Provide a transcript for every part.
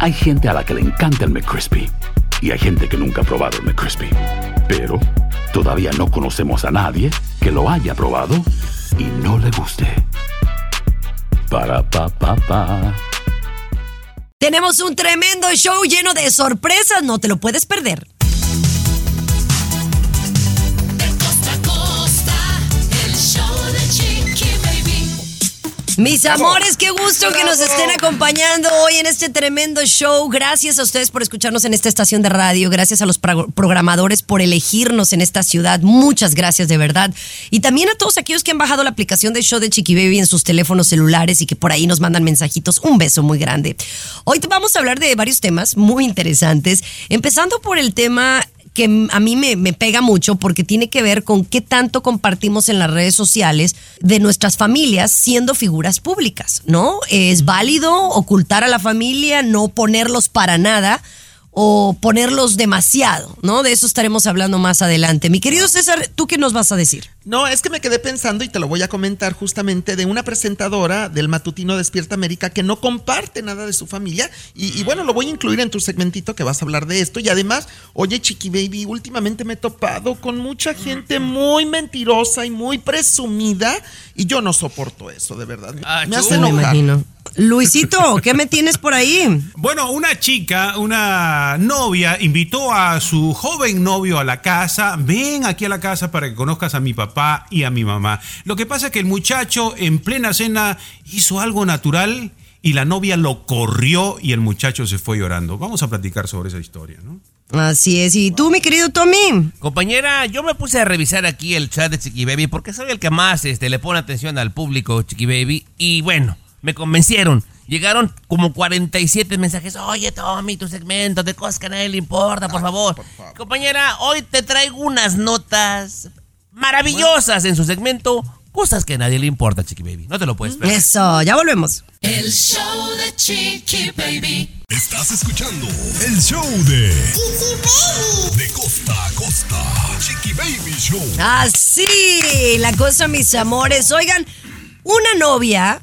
Hay gente a la que le encanta el McCrispy y hay gente que nunca ha probado el McCrispy. Pero todavía no conocemos a nadie que lo haya probado y no le guste. Para pa pa pa. Tenemos un tremendo show lleno de sorpresas, no te lo puedes perder. Mis amores, qué gusto que nos estén acompañando hoy en este tremendo show. Gracias a ustedes por escucharnos en esta estación de radio. Gracias a los pro- programadores por elegirnos en esta ciudad. Muchas gracias de verdad. Y también a todos aquellos que han bajado la aplicación de show de Chiqui Baby en sus teléfonos celulares y que por ahí nos mandan mensajitos. Un beso muy grande. Hoy vamos a hablar de varios temas muy interesantes. Empezando por el tema que a mí me, me pega mucho porque tiene que ver con qué tanto compartimos en las redes sociales de nuestras familias siendo figuras públicas, ¿no? Es válido ocultar a la familia, no ponerlos para nada o ponerlos demasiado, ¿no? De eso estaremos hablando más adelante. Mi querido César, ¿tú qué nos vas a decir? No, es que me quedé pensando y te lo voy a comentar justamente de una presentadora del matutino Despierta América que no comparte nada de su familia y, y bueno, lo voy a incluir en tu segmentito que vas a hablar de esto y además, oye Chiqui Baby, últimamente me he topado con mucha gente muy mentirosa y muy presumida y yo no soporto eso, de verdad. Me- Ah, me hace. Me enojar. imagino. Luisito, ¿qué me tienes por ahí? Bueno, una chica, una novia, invitó a su joven novio a la casa. Ven aquí a la casa para que conozcas a mi papá y a mi mamá. Lo que pasa es que el muchacho en plena cena hizo algo natural y la novia lo corrió y el muchacho se fue llorando. Vamos a platicar sobre esa historia, ¿no? Así es. ¿Y tú, mi querido Tommy? Compañera, yo me puse a revisar aquí el chat de Chiqui Baby porque soy el que más este, le pone atención al público Chiqui Baby y bueno, me convencieron. Llegaron como 47 mensajes. Oye, Tommy, tu segmento de cosas que a nadie le importa, por favor. Compañera, hoy te traigo unas notas maravillosas en su segmento. Cosas que a nadie le importa, Chiqui Baby. No te lo puedes perder. Eso, ya volvemos. El show de Chiqui Baby. Estás escuchando el show de De costa a costa. Chiqui Baby Show. Así, la cosa, mis amores. Oigan, una novia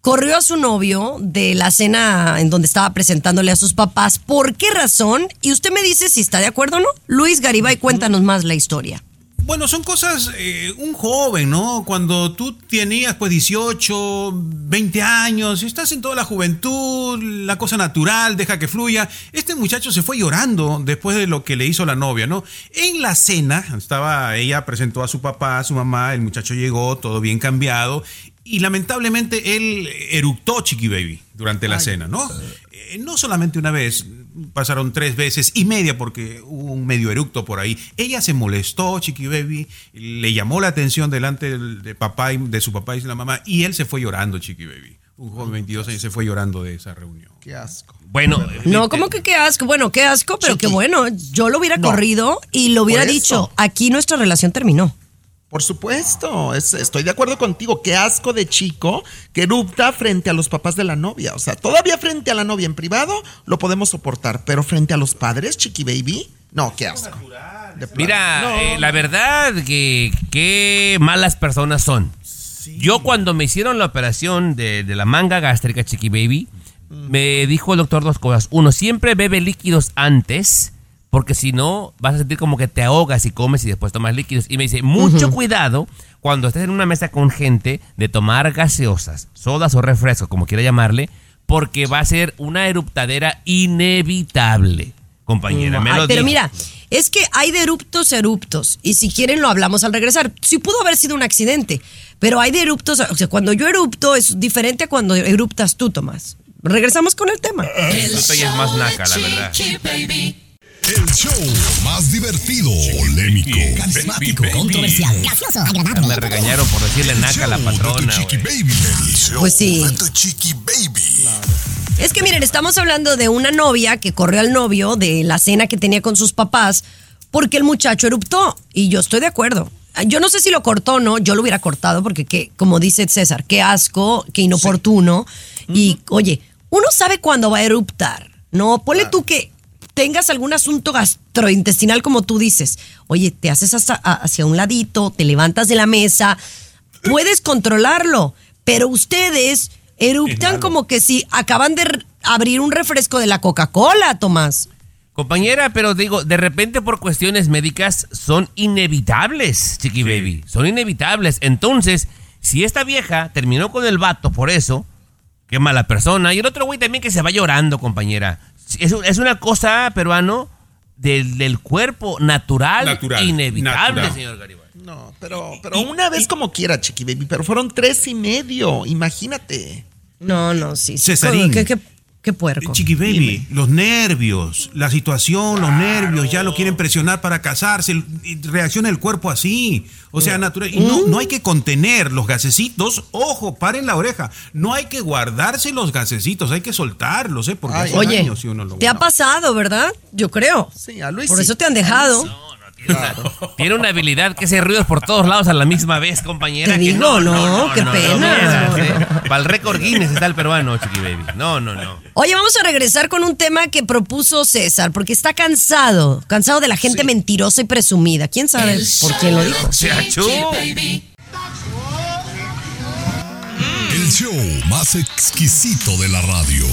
corrió a su novio de la cena en donde estaba presentándole a sus papás. ¿Por qué razón? Y usted me dice si está de acuerdo o no. Luis Garibay, cuéntanos más la historia. Bueno, son cosas, eh, un joven, ¿no? Cuando tú tenías pues 18, 20 años, estás en toda la juventud, la cosa natural, deja que fluya. Este muchacho se fue llorando después de lo que le hizo la novia, ¿no? En la cena, estaba, ella presentó a su papá, a su mamá, el muchacho llegó, todo bien cambiado, y lamentablemente él eructó Chiqui Baby durante la cena, ¿no? Eh, no solamente una vez, pasaron tres veces y media porque hubo un medio eructo por ahí. Ella se molestó, Chiqui Baby, le llamó la atención delante del- de, papá y, de su papá y de la mamá y él se fue llorando, Chiqui Baby. Un joven de 22 años se fue llorando de esa reunión. Qué asco. Bueno, No, como que qué asco. Bueno, qué asco, pero qué bueno. Yo lo hubiera No. corrido y lo hubiera dicho, aquí nuestra relación terminó. Por supuesto, es- estoy de acuerdo contigo. Qué asco de chico que erupta frente a los papás de la novia. O sea, todavía frente a la novia en privado lo podemos soportar, pero frente a los padres, chiqui baby, no, qué asco. De. Mira, No, eh, la verdad que qué malas personas son. Yo cuando me hicieron la operación de, de la manga gástrica, Chiqui Baby, me dijo el doctor dos cosas. Uno, siempre bebe líquidos antes, porque si no vas a sentir como que te ahogas y comes y después tomas líquidos. Y me dice, mucho cuidado cuando estés en una mesa con gente de tomar gaseosas, sodas o refrescos, como quiera llamarle, porque va a ser una eruptadera inevitable. Compañera, me Ay, lo pero dijo. mira, es que hay de eruptos eruptos. Y si quieren lo hablamos al regresar. Sí pudo haber sido un accidente, pero hay de eruptos. O sea, cuando yo erupto es diferente a cuando eruptas tú, Tomás. Regresamos con el tema. El Tú te oyes más naca, la verdad. Chiqui Baby. El show más divertido, polémico, Carismático, controversial, gracioso, agradable. Me regañaron por decirle naca a la patrona. Chiqui güey. Baby. El show Pues sí. de tu Chiqui Baby. Es que miren, estamos hablando de una novia que corrió al novio de la cena que tenía con sus papás porque el muchacho eruptó. Y yo estoy de acuerdo. Yo no sé si lo cortó o no, yo lo hubiera cortado porque, qué, como dice César, qué asco, qué inoportuno. Y oye, uno sabe cuándo va a eruptar, ¿no? Ponle tú que tengas algún asunto gastrointestinal como tú dices. Oye, te haces hasta- hacia un ladito, te levantas de la mesa, puedes controlarlo, pero ustedes eruptan como que si acaban de abrir un refresco de la Coca-Cola, Tomás. Compañera, pero digo, de repente por cuestiones médicas son inevitables, Chiqui Baby. Son inevitables. Entonces, si esta vieja terminó con el vato por eso, qué mala persona. Y el otro güey también que se va llorando, compañera. Es, es una cosa, peruano, del, del cuerpo natural, Natural, inevitable, natural. señor Garibay. No, pero, pero una vez como quiera, Chiqui Baby, pero fueron tres y medio, imagínate. No, no, sí. sí. Cesarín. ¿Qué, qué, qué puerco? Chiqui Baby, los nervios, la situación, los nervios, ya lo quieren presionar para casarse, reacciona el cuerpo así. O sea, natural. Y no, no hay que contener los gasecitos. Ojo, paren la oreja. No hay que guardarse los gasecitos, hay que soltarlos, ¿eh? Porque Ay, hace Oye, daño si uno lo te ha pasado, ¿verdad? Yo creo. Sí, a Luis Por sí. eso te han dejado. Tiene, tiene una habilidad que hace ruidos por todos lados a la misma vez, compañera. Te que digo, no, qué pena. Para el récord Guinness está el peruano, Chiqui Baby. No, no, no. Oye, vamos a regresar con un tema que propuso César, porque está cansado, cansado de la gente mentirosa y presumida. ¿Quién sabe por quién lo dijo? Se achú. El show más exquisito de la radio.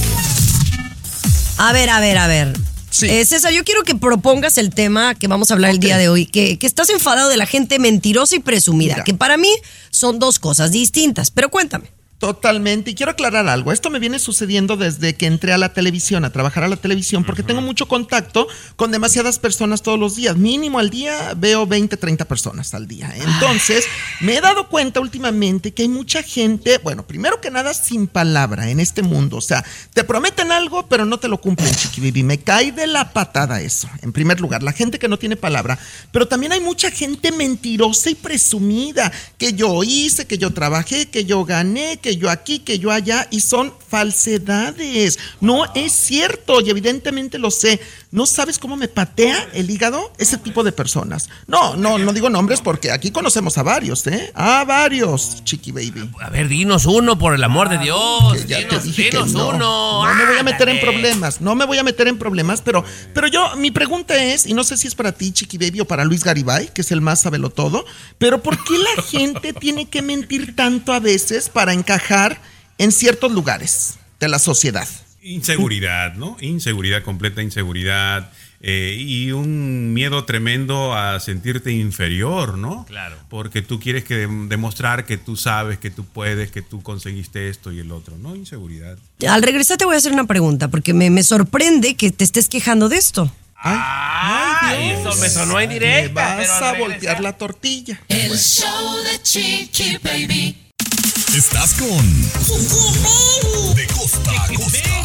A ver, a ver, a ver. Sí. Eh, César, yo quiero que propongas el tema que vamos a hablar el día de hoy, que, que estás enfadado de la gente mentirosa y presumida, Mira. que para mí son dos cosas distintas, pero cuéntame. Totalmente. Y quiero aclarar algo. Esto me viene sucediendo desde que entré a la televisión, a trabajar a la televisión, porque tengo mucho contacto con demasiadas personas todos los días. Mínimo al día veo 20, 30 personas al día. Entonces, me he dado cuenta últimamente que hay mucha gente, bueno, primero que nada, sin palabra en este mundo. O sea, te prometen algo, pero no te lo cumplen, chiqui baby. Me cae de la patada eso. En primer lugar, la gente que no tiene palabra. Pero también hay mucha gente mentirosa y presumida. Que yo hice, que yo trabajé, que yo gané, que yo aquí, que yo allá. Y son falsedades. No es cierto. Y evidentemente lo sé. ¿No sabes cómo me patea el hígado ese tipo de personas? No, no, no digo nombres porque aquí conocemos a varios, ¿eh? A varios, chiqui baby. A ver, dinos uno, por el amor de Dios. Que ya te dinos, que dinos no. uno. No me voy a meter en problemas, no me voy a meter en problemas, pero, pero yo, mi pregunta es, y no sé si es para ti, Chiqui Baby, o para Luis Garibay, que es el más sabelo todo, pero ¿por qué la gente tiene que mentir tanto a veces para encajar en ciertos lugares de la sociedad? Inseguridad, ¿no? Inseguridad, completa inseguridad. eh, y un miedo tremendo a sentirte inferior, ¿no? Claro. Porque tú quieres que demostrar que tú sabes, que tú puedes, que tú conseguiste esto y el otro, ¿no? Inseguridad. Al regresar te voy a hacer una pregunta, porque me, me sorprende que te estés quejando de esto. Ay, eso me sonó en Me directa. vas pero a voltear la tortilla. El show de Chiqui Baby. Estás con De costa a costa.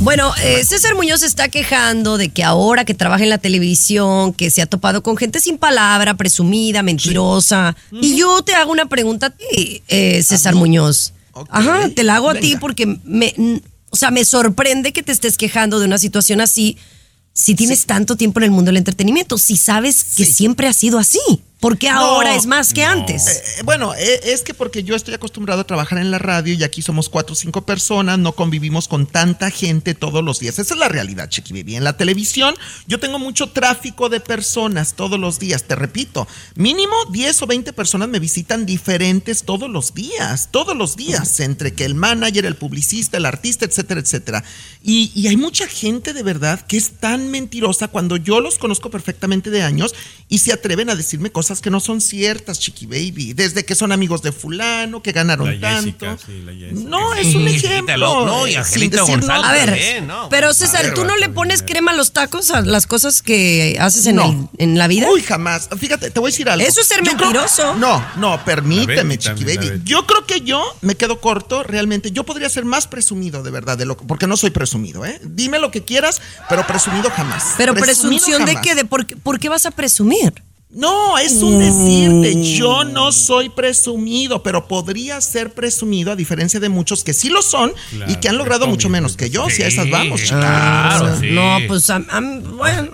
Bueno, eh, César Muñoz se está quejando de que ahora que trabaja en la televisión, que se ha topado con gente sin palabra, presumida, mentirosa. Y yo te hago una pregunta a ti, eh, César Muñoz. Ok. Ajá, te la hago a ti porque me, o sea, me sorprende que te estés quejando de una situación así. Si tienes tanto tiempo en el mundo del entretenimiento, si sabes que Sí. siempre ha sido así, porque ahora No, es más que antes. Eh, bueno, eh, es que porque yo estoy acostumbrado a trabajar en la radio y aquí somos cuatro o cinco personas, no convivimos con tanta gente todos los días. Esa es la realidad, Chiqui Baby. En la televisión yo tengo mucho tráfico de personas todos los días. Te repito, mínimo 10 o 20 personas me visitan diferentes todos los días, todos los días, entre que el manager, el publicista, el artista, etcétera, etcétera. Y, y hay mucha gente de verdad que es tan mentirosa cuando yo los conozco perfectamente de años y se atreven a decirme cosas que no son ciertas, Chiqui Baby. Desde que son amigos de fulano, que ganaron La tanto. Jessica, sí, la Jessica. No, es un ejemplo. Lo- no, y Angelito sin decir González A ver, también, ¿no? pero César, ¿tú no le pones crema a los tacos a las cosas que haces en, No. el- en la vida? Uy, jamás. Fíjate, te voy a decir algo. Eso es ser Yo creo- mentiroso. no, no, permíteme, Chiqui Baby. Yo creo que yo me quedo corto, realmente. Yo podría ser más presumido, de verdad, de lo porque no soy presumido, ¿eh? Dime lo que quieras, pero presumido jamás. Pero Presumido presunción de qué, de por, qué- por qué vas a presumir. No, es un decirte. Yo no soy presumido, pero podría ser presumido, a diferencia de muchos que sí lo son y que han logrado mucho menos que yo. Si a esas vamos, Sí, chicas. claro, sí. No, pues bueno,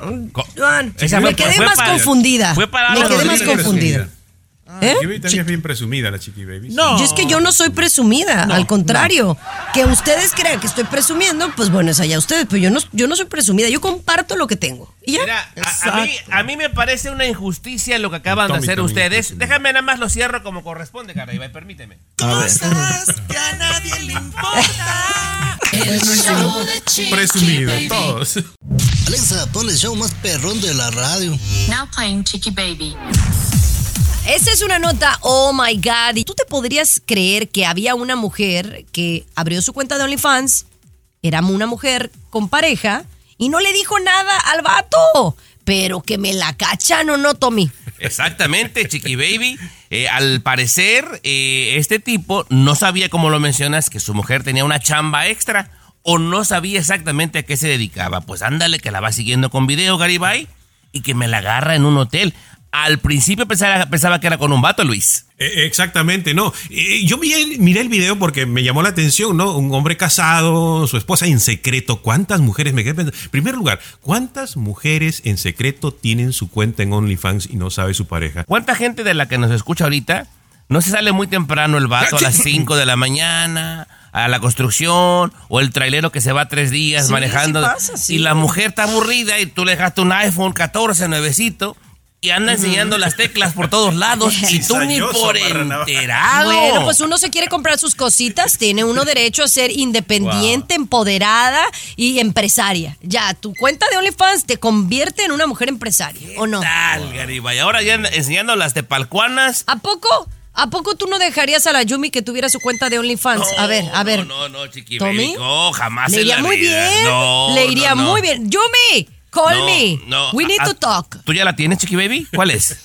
Esa me fue- quedé fue más para- confundida. fue para me quedé más confundida. ¿Eh? Chiqui Baby también es bien presumida la Chiqui Baby. No. Yo es que yo no soy presumida, No, al contrario. Que ustedes crean que estoy presumiendo, pues bueno, es allá ustedes, pero yo no, yo no soy presumida, yo comparto lo que tengo. Y ya. Mira, a, a mí, a mí me parece una injusticia lo que acaban de hacer ustedes. Déjame nada más lo cierro como corresponde, Garibay, permíteme. Cosas que a nadie le importa. El show de Chiqui Presumido, Baby. todos. Alexa, pon el show más perrón de la radio. Now playing Chicky Baby. Esa es una nota, oh my God. ¿Y tú te podrías creer que había una mujer que abrió su cuenta de OnlyFans? Era una mujer con pareja y no le dijo nada al vato. Pero que me la cachan o no, Tommy. Exactamente, Chiqui Baby. Eh, al parecer, eh, este tipo no sabía, como lo mencionas, que su mujer tenía una chamba extra o no sabía exactamente a qué se dedicaba. Pues ándale, que la va siguiendo con video, Garibay, y que me la agarra en un hotel. Al principio pensaba, pensaba que era con un vato, Luis. Eh, Exactamente, no. Eh, Yo miré, miré el video porque me llamó la atención, ¿no? Un hombre casado, su esposa en secreto. ¿Cuántas mujeres me quedé pensando? En primer lugar, ¿cuántas mujeres en secreto tienen su cuenta en OnlyFans y no sabe su pareja? ¿Cuánta gente de la que nos escucha ahorita no se sale muy temprano el vato a las 5 de la mañana? a la construcción o el trailero que se va tres días Sí, manejando sí pasa, sí. y la mujer está aburrida y tú le dejaste un iPhone 14 nuevecito y anda enseñando las teclas por todos lados y tú ni por enterado. Bueno, pues uno se quiere comprar sus cositas, tiene uno derecho a ser independiente, empoderada y empresaria. Ya, tu cuenta de OnlyFans te convierte en una mujer empresaria, ¿o no? Tal, Garibay. Ahora ya anda enseñando las tepalcuanas. ¿A poco? ¿A poco tú no dejarías a la Yumi que tuviera su cuenta de OnlyFans? a ver, a ver. No, no, no, chiqui ¿Tommy? baby. No, jamás Le en iría la muy vida. bien. No, Le no, iría no. muy bien. Yumi, call No, me. no. We need Ah, to talk. ¿Tú ya la tienes, chiqui baby? ¿Cuál es?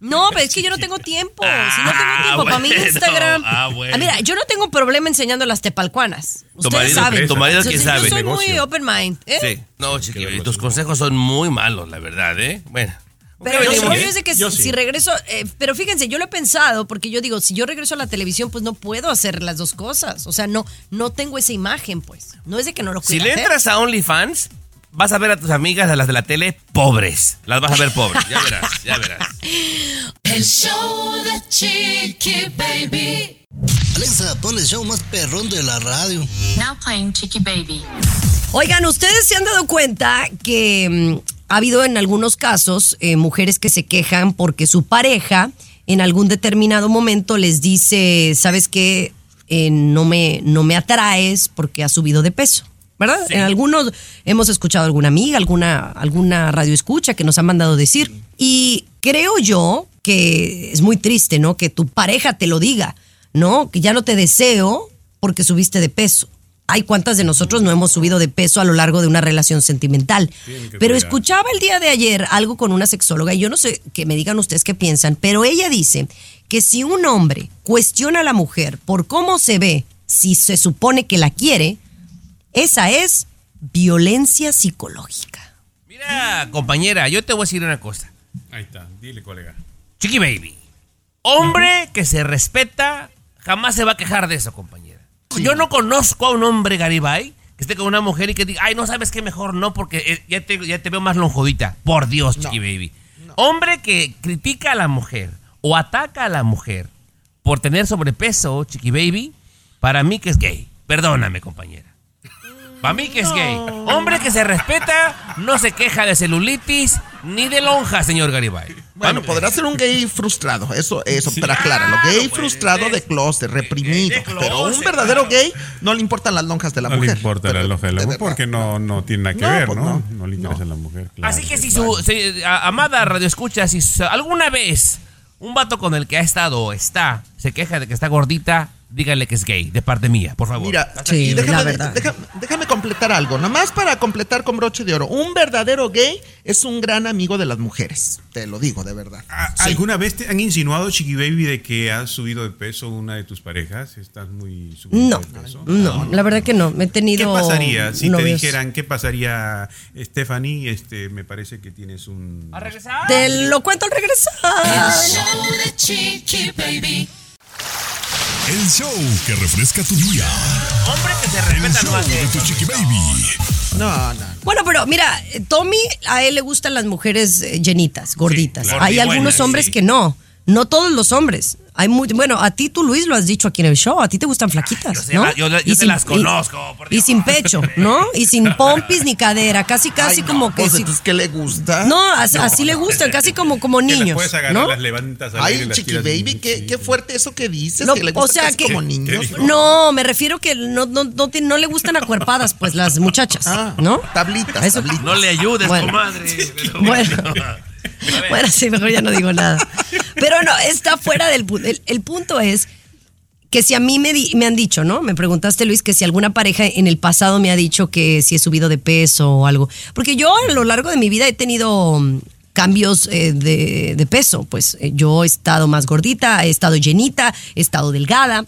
No, pero es que yo no tengo tiempo. si no tengo Ah, tiempo, para mí bueno, Instagram. ah, bueno. mira, yo no tengo problema enseñando las tepalcuanas. Tu Ustedes marido- saben. tu marido, Yo- ¿quién yo sabe? soy muy open mind. ¿eh? Sí. No, chiqui baby. Tus consejos son muy malos, la verdad, ¿eh? Bueno. Pero venimos. rollo es de que Yo si, sí. si regreso, eh, pero fíjense, yo lo he pensado porque yo digo, si yo regreso a la televisión, pues no puedo hacer las dos cosas. O sea, no, no tengo esa imagen, pues. No es de que no lo Si quiera le hacer. entras a OnlyFans, vas a ver a tus amigas, a las de la tele, pobres. Las vas a ver pobres. Ya verás, ya verás. El show de Chiqui Baby. Alexa, pon el show más perrón de la radio. Now playing Chicky Baby. Oigan, ustedes se han dado cuenta que mm, ha habido en algunos casos eh, mujeres que se quejan porque su pareja en algún determinado momento les dice, ¿sabes qué? Eh, no, me, no me atraes porque has subido de peso. ¿Verdad? En algunos hemos escuchado alguna amiga, alguna, alguna radio escucha que nos ha mandado decir. Y creo yo que es muy triste, ¿no? Que tu pareja te lo diga, ¿no? Que ya no te deseo porque subiste de peso. Hay cuántas de nosotros no hemos subido de peso a lo largo de una relación sentimental. Pero escuchaba el día de ayer algo con una sexóloga y yo no sé que me digan ustedes qué piensan, pero ella dice que si un hombre cuestiona a la mujer por cómo se ve, si se supone que la quiere, esa es violencia psicológica. Mira, compañera, yo te voy a decir una cosa. Ahí está, dile, colega. Chiqui baby. Hombre que se respeta jamás se va a quejar de eso, compañera. Yo no conozco a un hombre Garibay que esté con una mujer y que diga, ay, no sabes qué mejor no, porque eh, ya te, ya te veo más lonjodita. Por Dios, Chiqui baby. Hombre que critica a la mujer o ataca a la mujer por tener sobrepeso, Chiqui baby, para mí que es gay. Perdóname, compañera. Para mí que es gay. Hombre que se respeta, no se queja de celulitis ni de lonja, señor Garibay. Bueno, podrá ser un gay frustrado, eso, eso, pero acláralo. Gay pues, frustrado de- de closet, reprimido. de pero un closet, verdadero claro. gay no le importan las lonjas de la No mujer. le importa Pero, la loja de la mujer porque no, no tiene nada que No, ver, pues ¿no? no. No le interesa No. la mujer. claro, Así que si claro. su si- a- amada radio escucha, si su- alguna vez un vato con el que ha estado o está se queja de que está gordita, dígale que es gay, de parte mía, por favor. Mira, Sí, y la déjame, verdad. deja- déjame completar algo. Nada más para completar con broche de oro. Un verdadero gay es un gran amigo de las mujeres. Te lo digo, de verdad. ¿A- Sí. ¿Alguna vez te han insinuado, Chiqui Baby, de que has subido de peso una de tus parejas? ¿Estás muy subido No, de peso? no, la verdad que no. Me he ¿Qué tenido. pasaría si te dijeran, qué pasaría, Stephanie? Este, me parece que tienes un... ¿A regresar? Te lo cuento al regresar. El show de Chiqui Baby. El show que refresca tu día. Hombre que se El respeta no show hace de tu chiqui baby. No, no. Bueno, pero mira, eh, Tommy, a él le gustan las mujeres eh, llenitas, gorditas. claro. Hay algunos hombres sí. que no. No todos los hombres. Hay muy, bueno, a ti tú, Luis, lo has dicho aquí en el show. A ti te gustan flaquitas, yo ¿no? yo Y se sin- las conozco, por Y, sin pecho, ¿no? Y sin pompis ni cadera. Casi, casi Ay, no, como que pues, entonces, ¿qué le gusta? No, as- así le gustan, casi como, como Que las niños. puedes agarrar, ¿no? las levantas Ay, chiqui baby, qué, qué fuerte eso que dices, Lo- que le o gusta sea casi que como niños. No, me refiero que no, no, no, te- no le gustan acuerpadas, pues las muchachas, Ah, ¿no? tablitas, Eso- tablitas. No le ayudes, Bueno. comadre. pero Bueno. Bueno, sí, mejor ya no digo nada. Pero no, está fuera del punto. El, el punto es que si a mí me, di- me han dicho, ¿no? Me preguntaste, Luis, que si alguna pareja en el pasado me ha dicho que si he subido de peso o algo. Porque yo a lo largo de mi vida he tenido mm, cambios eh, de, de peso. Pues eh, yo he estado más gordita, he estado llenita, he estado delgada.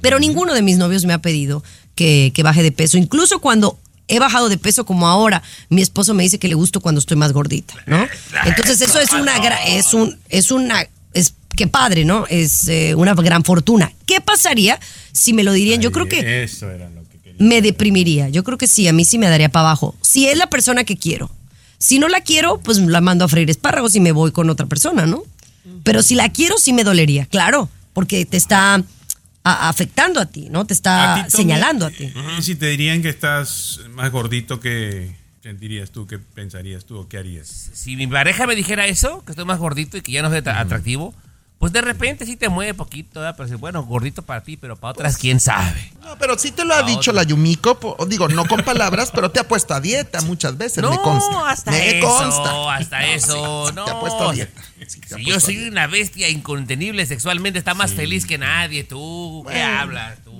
Pero ninguno de mis novios me ha pedido que, que baje de peso. Incluso cuando he bajado de peso como ahora, mi esposo me dice que le gusto cuando estoy más gordita, ¿no? Entonces eso es una es un es una es que padre, ¿no? Es eh, una gran fortuna. ¿Qué pasaría si me lo dirían? Yo creo que Eso era lo que quería. me deprimiría. Yo creo que sí, a mí sí me daría para abajo. Si es la persona que quiero. Si no la quiero, pues la mando a freír espárragos y me voy con otra persona, ¿no? Pero si la quiero, sí me dolería, claro, porque te está a- afectando a ti, ¿no? Te A está ti, señalando a ti. Y si te dirían que estás más gordito, ¿qué sentirías tú? ¿Qué pensarías tú o qué harías? Si mi pareja me dijera eso, que estoy más gordito y que ya no soy tan atractivo, pues de repente sí te mueve poquito, ¿verdad? pero sí, bueno, gordito para ti, pero para otras, quién sabe. No, pero sí te lo ha dicho la Yumiko, digo, no con palabras, pero te ha puesto a dieta muchas veces, me consta. hasta me eso, consta. hasta No, eso, sí, no. Te ha puesto a dieta. Si yo a soy una bestia incontenible sexualmente, está más feliz que nadie, tú. ¿Qué hablas tú?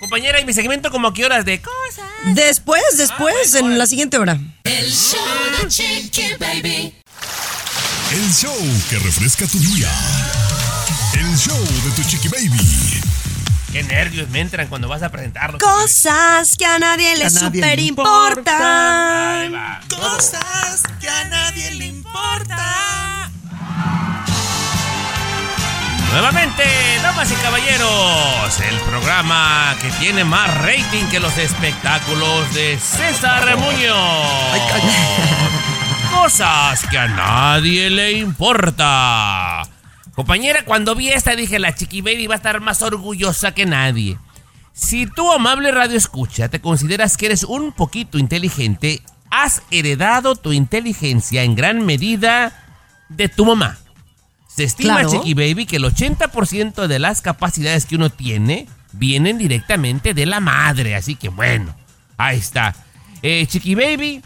Compañera, ¿y mi segmento como qué horas de cosas? Después, después, en la siguiente hora. El show de Chiqui Baby. El show que refresca tu día. El show de tu chiqui baby. Qué nervios me entran cuando vas a presentarlo. Cosas que a nadie le super importan. Cosas que a nadie le importa. Nuevamente, damas y caballeros, el programa que tiene más rating que los espectáculos de César Muñoz. Cosas que a nadie le importa. Compañera, cuando vi esta dije, la Chiqui Baby va a estar más orgullosa que nadie. Si tú, amable radio escucha, te consideras que eres un poquito inteligente, has heredado tu inteligencia en gran medida de tu mamá. Se estima, Claro. Chiqui Baby, que el 80% de las capacidades que uno tiene vienen directamente de la madre. Así que bueno, ahí está. Eh, Chiqui Baby,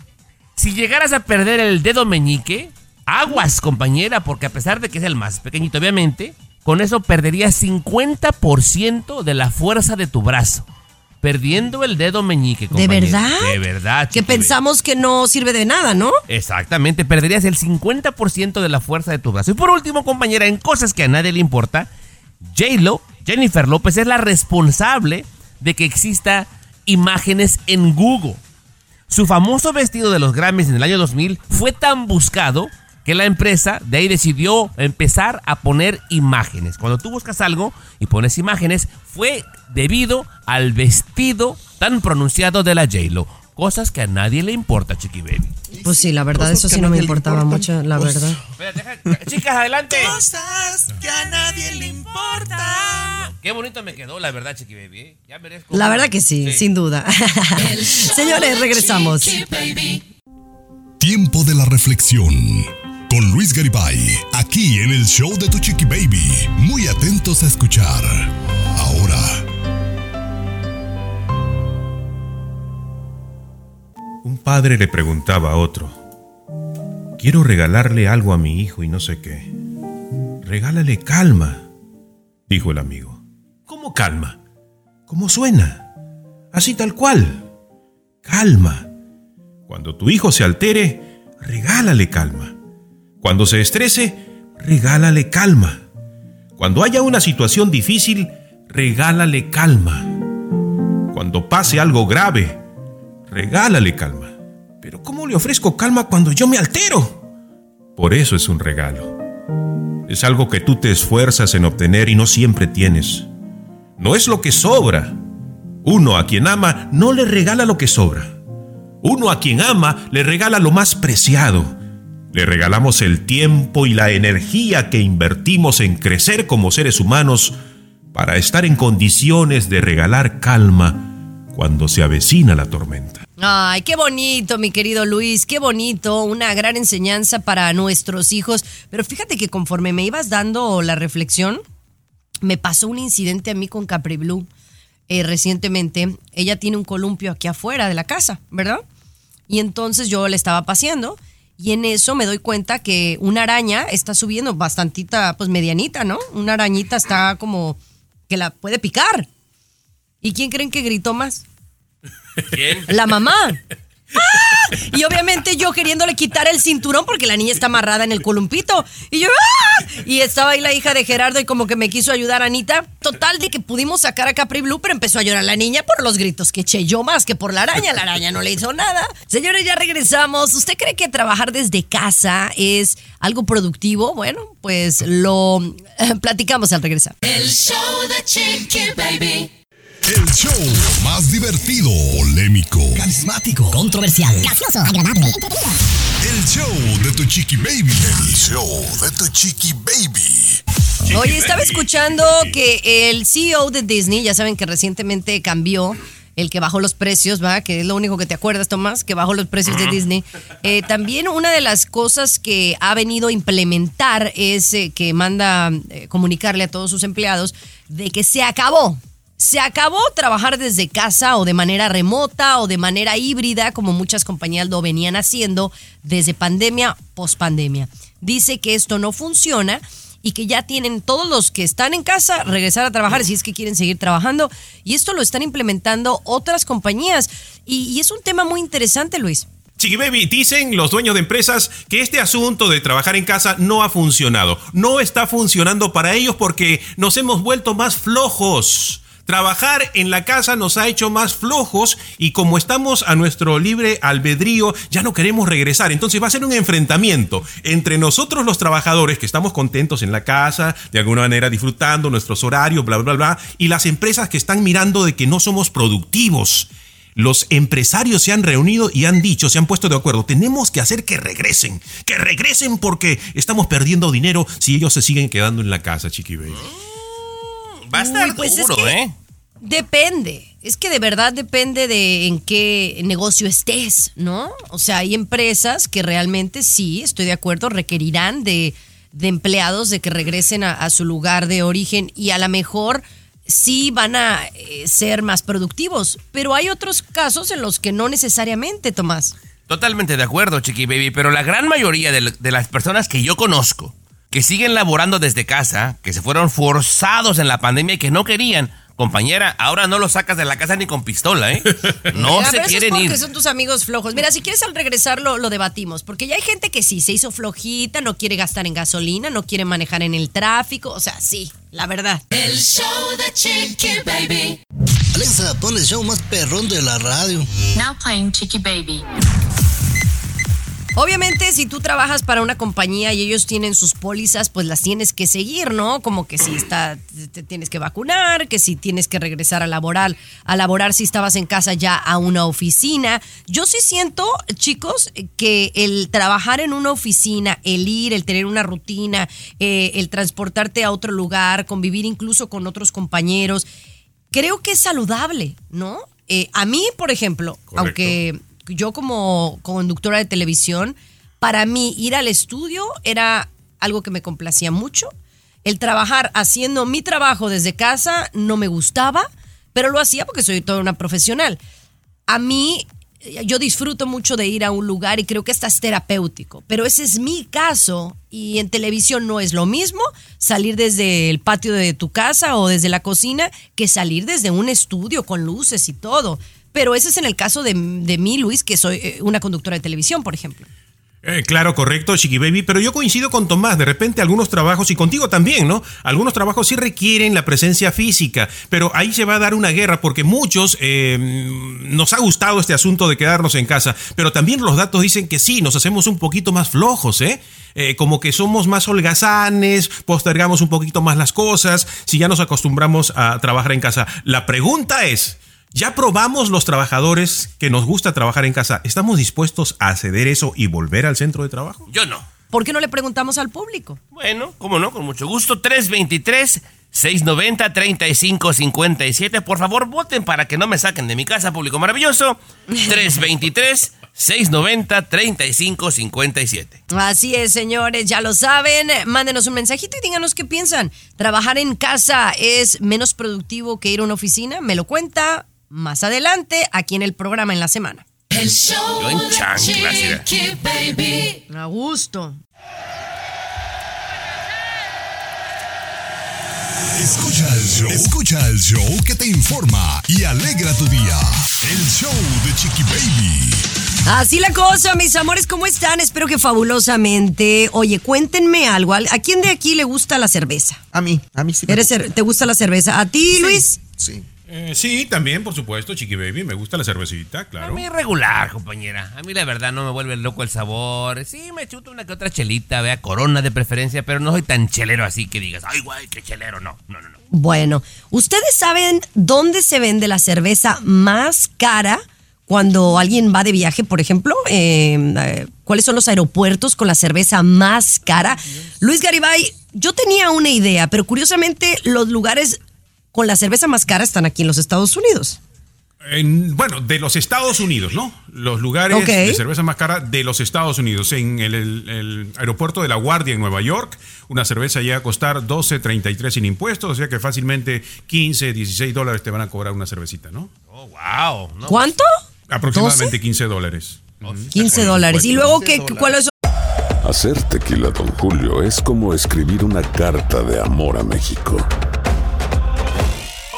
si llegaras a perder el dedo meñique, aguas, compañera, porque a pesar de que es el más pequeñito, obviamente, con eso perderías 50% de la fuerza de tu brazo. Perdiendo el dedo meñique, ¿De verdad? De verdad, Que pensamos que no sirve de nada, ¿no? Exactamente, perderías el 50% de la fuerza de tu brazo. Y por último, compañera, en cosas que a nadie le importa, J-Lo, Jennifer López, es la responsable de que exista imágenes en Google. Su famoso vestido de los Grammys en el año 2000 fue tan buscado que la empresa de ahí decidió empezar a poner imágenes. Cuando tú buscas algo y pones imágenes, fue debido al vestido tan pronunciado de la J-Lo. Cosas que a nadie le importa, Chiqui Baby. Pues sí, la verdad, eso sí no me importaba mucho, la Pues, verdad. Espera, deja- chicas, adelante. Cosas que a nadie le importa. Qué bonito me quedó, la verdad, Chiqui Baby. ¿eh? Ya merezco. La verdad que sí, sin duda. Señores, regresamos. Baby. Tiempo de la reflexión. Con Luis Garibay, aquí en el show de tu chiqui baby. Muy atentos a escuchar. Ahora, Un padre le preguntaba a otro, quiero regalarle algo a mi hijo y no sé qué. Regálale calma, dijo el amigo. ¿Cómo calma? ¿Cómo suena? Así tal cual. Calma. Cuando tu hijo se altere, regálale calma. Cuando se estrese, regálale calma. Cuando haya una situación difícil, regálale calma. Cuando pase algo grave, regálale calma. Pero ¿cómo le ofrezco calma cuando yo me altero? Por eso es un regalo. Es algo que tú te esfuerzas en obtener y no siempre tienes. No es lo que sobra. Uno a quien ama no le regala lo que sobra. Uno a quien ama le regala lo más preciado, Le regalamos el tiempo y la energía que invertimos en crecer como seres humanos para estar en condiciones de regalar calma cuando se avecina la tormenta. Ay, qué bonito, mi querido Luis, qué bonito, una gran enseñanza para nuestros hijos. Pero fíjate que conforme me ibas dando la reflexión, me pasó un incidente a mí con Capri Blue eh, recientemente. Ella tiene un columpio aquí afuera de la casa, ¿verdad? Y entonces yo le estaba paseando y en eso me doy cuenta que una araña está subiendo bastantita, pues medianita, ¿no? Una arañita está como que la puede picar. ¿Y quién creen que gritó más? ¿Quién? La mamá. ¡Ah! Y obviamente yo queriéndole quitar el cinturón porque la niña está amarrada en el columpito. Y yo, ¡ah! Y estaba ahí la hija de Gerardo y como que me quiso ayudar Anita. Total de que pudimos sacar a Capri Blue, pero empezó a llorar la niña por los gritos que eché yo más que por la araña. La araña no le hizo nada. Señores, ya regresamos. ¿Usted cree que trabajar desde casa es algo productivo? Bueno, pues lo eh, platicamos al regresar. El show de Baby. El show más divertido, polémico, Carismático, controversial, gracioso, agradable, el show de tu chiqui baby. El show de tu chiqui baby. Oye, estaba escuchando que el CEO de Disney, ya saben que recientemente cambió el que bajó los precios, ¿va? Que es lo único que te acuerdas, Tomás, que bajó los precios de Disney. Eh, también una de las cosas que ha venido a implementar es eh, que manda eh, comunicarle a todos sus empleados de que se acabó. Se acabó trabajar desde casa o de manera remota o de manera híbrida, como muchas compañías lo venían haciendo desde pandemia, pospandemia. Dice que esto no funciona y que ya tienen todos los que están en casa regresar a trabajar si es que quieren seguir trabajando. Y esto lo están implementando otras compañías. Y, es un tema muy interesante, Luis. Chiqui Baby, dicen los dueños de empresas que este asunto de trabajar en casa no ha funcionado. No está funcionando para ellos porque nos hemos vuelto más flojos. Trabajar en la casa nos ha hecho más flojos y como estamos a nuestro libre albedrío, ya no queremos regresar. Entonces va a ser un enfrentamiento entre nosotros los trabajadores que estamos contentos en la casa, de alguna manera disfrutando nuestros horarios, bla, bla, bla, y las empresas que están mirando de que no somos productivos. Los empresarios se han reunido y han dicho, se han puesto de acuerdo, tenemos que hacer que regresen, que regresen porque estamos perdiendo dinero si ellos se siguen quedando en la casa, Chiqui Baby. Va a estar Uy, pues es duro, que ¿eh? Depende. Es que de verdad depende de en qué negocio estés, ¿no? O sea, hay empresas que realmente sí, estoy de acuerdo, requerirán de, de empleados de que regresen a, su lugar de origen y a lo mejor sí van a eh, ser más productivos. Pero hay otros casos en los que no necesariamente, Tomás. Totalmente de acuerdo, Chiqui Baby, pero la gran mayoría de, de las personas que yo conozco, que siguen laborando desde casa, que se fueron forzados en la pandemia y que no querían, compañera, ahora no los sacas de la casa ni con pistola, ¿eh? No Mira, se pero eso quieren es ir. porque son tus amigos flojos. Mira, si quieres al regresar lo, lo debatimos, porque ya hay gente que sí, se hizo flojita, no quiere gastar en gasolina, no quiere manejar en el tráfico, o sea, sí, la verdad. El show de Chiqui Baby. Alexa, pon el show más perrón de la radio. Now playing Chiqui Baby. Obviamente, si tú trabajas para una compañía y ellos tienen sus pólizas, pues las tienes que seguir, ¿no? Como que si está, te tienes que vacunar, que si tienes que regresar a laborar, a laborar si estabas en casa ya a una oficina. Yo sí siento, chicos, que el trabajar en una oficina, el ir, el tener una rutina, eh, el transportarte a otro lugar, convivir incluso con otros compañeros, creo que es saludable, ¿no? Eh, a mí, por ejemplo, aunque yo como conductora de televisión, para mí ir al estudio era algo que me complacía mucho. El trabajar haciendo mi trabajo desde casa no me gustaba, pero lo hacía porque soy toda una profesional. A mí, eh, yo disfruto mucho de ir a un lugar y creo que hasta es terapéutico, pero ese es mi caso y en televisión no es lo mismo salir desde el patio de tu casa o desde la cocina que salir desde un estudio con luces y todo. Pero ese es en el caso de, de mí, Luis, que soy eh, una conductora de televisión, por ejemplo. Eh, claro, correcto, Chiqui Baby, pero yo coincido con Tomás, de repente algunos trabajos, y contigo también, ¿no? Algunos trabajos sí requieren la presencia física, pero ahí se va a dar una guerra porque muchos eh, nos ha gustado este asunto de quedarnos en casa, pero también los datos dicen que sí, nos hacemos un poquito más flojos, ¿eh? Eh, como que somos más holgazanes, postergamos un poquito más las cosas, si ya nos acostumbramos a trabajar en casa. La pregunta es, Ya probamos los trabajadores que nos gusta trabajar en casa. ¿Estamos dispuestos a ceder eso y volver al centro de trabajo? Yo no. ¿Por qué no le preguntamos al público? Bueno, cómo no, con mucho gusto. 323 690 3557. Por favor, voten para que no me saquen de mi casa, público maravilloso. 323 690 3557. Así es, señores, ya lo saben. Mándenos un mensajito y díganos qué piensan. ¿Trabajar en casa es menos productivo que ir a una oficina? Me lo cuenta más adelante aquí en el programa en la semana. El show Yo en de chanclas. Chiqui Baby. A gusto. Escucha el show. Escucha el show que te informa y alegra tu día. El show de Chiqui Baby. Así la cosa, mis amores, ¿cómo están? Espero que fabulosamente. Oye, cuéntenme algo. ¿A quién de aquí le gusta la cerveza? A mí, a mí sí. me ¿Eres gusta. ¿Te gusta la cerveza? ¿A ti, Luis? Sí. Eh, sí, también, por supuesto, Chiqui Baby. Me gusta la cervecita, A claro. mí regular, compañera. A mí la verdad no me vuelve loco el sabor. Sí, me chuto una que otra chelita, vea, corona de preferencia, pero no soy tan chelero así que digas, ay, güey, qué chelero. No, no, no, no. Bueno, ¿ustedes saben dónde se vende la cerveza más cara cuando alguien va de viaje, por ejemplo? Eh, eh, ¿Cuáles son los aeropuertos con la cerveza más cara? Luis Garibay, yo tenía una idea, pero curiosamente los lugares con la cerveza más cara están aquí en los Estados Unidos. En- bueno, de los Estados Unidos, ¿no? Los lugares de cerveza más cara de los Estados Unidos. En el, el- el aeropuerto de La Guardia en Nueva York, una cerveza llega a costar 12.33 sin impuestos, o sea que fácilmente 15, 16 dólares te van a cobrar una cervecita, ¿no? Oh, wow. No, ¿Cuánto? Aproximadamente ¿12? 15 dólares. 15 dólares. ¿Y luego qué, cuáles son? Hacer tequila, Don Julio, es como escribir una carta de amor a México.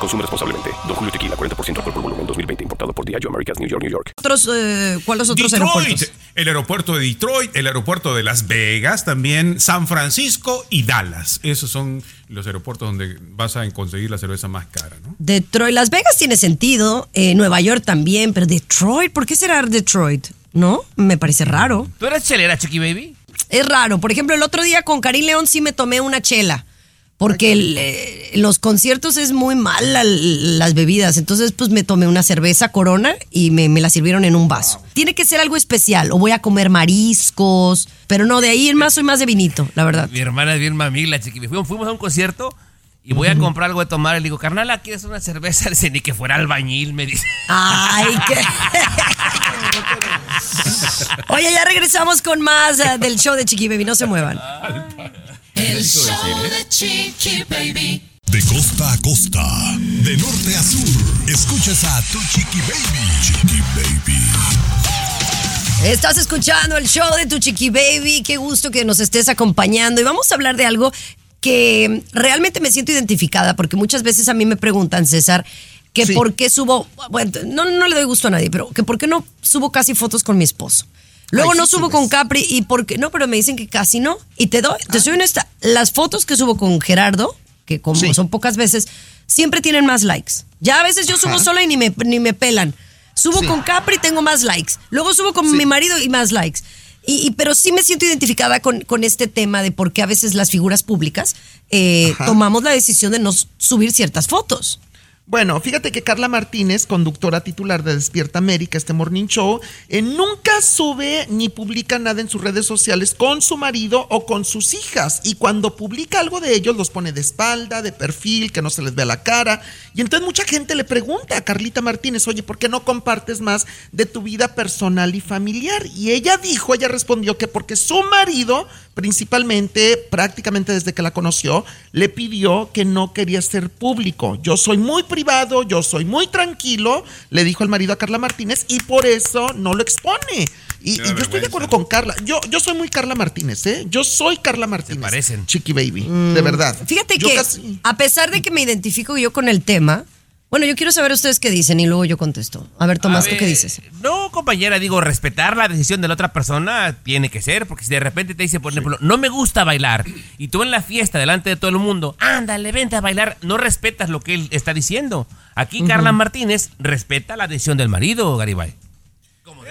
Consume responsablemente. Don Julio Tequila, 40% alcohol por volumen, 2020. Importado por Diageo Americas, New York, New York. Otros, eh, ¿Cuáles otros Detroit, aeropuertos? el aeropuerto de Detroit, el aeropuerto de Las Vegas, también San Francisco y Dallas. Esos son los aeropuertos donde vas a conseguir la cerveza más cara, ¿no? Detroit, Las Vegas tiene sentido, eh, Nueva York también, pero Detroit, ¿por qué será Detroit? ¿No? Me parece raro. ¿Tú eres chelera, Chiqui Baby? Es raro. Por ejemplo, el otro día con Karim León sí me tomé una chela. Porque el, eh, los conciertos es muy mal la- las bebidas. Entonces, pues me tomé una cerveza corona y me, me la sirvieron en un vaso. Tiene que ser algo especial. O voy a comer mariscos. Pero no, de ahí en más soy más de vinito, la verdad. Mi hermana es bien mamila, Chiqui. Fuimos, fuimos a un concierto y voy a comprar algo de tomar. Y le digo, carnal, ¿quieres una cerveza? Dice, ni que fuera albañil, me dice. Ay, qué. Oye, ya regresamos con más eh, del show de Chiqui Baby. No se muevan. El show de Chiqui Baby. De costa a costa, de norte a sur, escuchas a tu Chiqui Baby. Chiqui Baby. Estás escuchando el show de tu Chiqui Baby. Qué gusto que nos estés acompañando. Y vamos a hablar de algo que realmente me siento identificada, porque muchas veces a mí me preguntan, César, que Sí. por qué subo, bueno, no, no le doy gusto a nadie, pero que por qué no subo casi fotos con mi esposo. Luego Ay, no sí subo con Capri y porque no, pero me dicen que casi no. Y te doy, te soy honesta, las fotos que subo con Gerardo, que como Sí. son pocas veces, siempre tienen más likes. Ya a veces yo subo sola y ni me, ni me pelan. Subo con Capri tengo más likes. Luego subo con mi marido y más likes. Y, y- pero sí me siento identificada con, con este tema de por qué a veces las figuras públicas eh, tomamos la decisión de no subir ciertas fotos. Bueno, fíjate que Carla Martínez, conductora titular de Despierta América, este morning show, nunca sube ni publica nada en sus redes sociales con su marido o con sus hijas. Y cuando publica algo de ellos, los pone de espalda, de perfil, que no se les vea la cara. Y entonces mucha gente le pregunta a Carlita Martínez, oye, ¿por qué no compartes más de tu vida personal y familiar? Y ella dijo, ella respondió que porque su marido, principalmente, prácticamente desde que la conoció, le pidió que no quería ser público. Yo soy muy privado, yo soy muy tranquilo, le dijo el marido a Carla Martínez, y por eso no lo expone. Y, y yo estoy de acuerdo con Carla. Yo, yo soy muy Carla Martínez, ¿eh? Yo soy Carla Martínez. parecen. Chiqui Baby, de verdad. Fíjate Yo que casi- a pesar de que me identifico yo con el tema, Bueno, yo quiero saber ustedes qué dicen y luego yo contesto. A ver, Tomás, A ¿tú qué dices? No, compañera, digo, respetar la decisión de la otra persona tiene que ser, porque si de repente te dice, por ejemplo, no me gusta bailar, y tú en la fiesta delante de todo el mundo, ándale, vente a bailar, no respetas lo que él está diciendo. Aquí Carla Martínez respeta la decisión del marido, Garibay.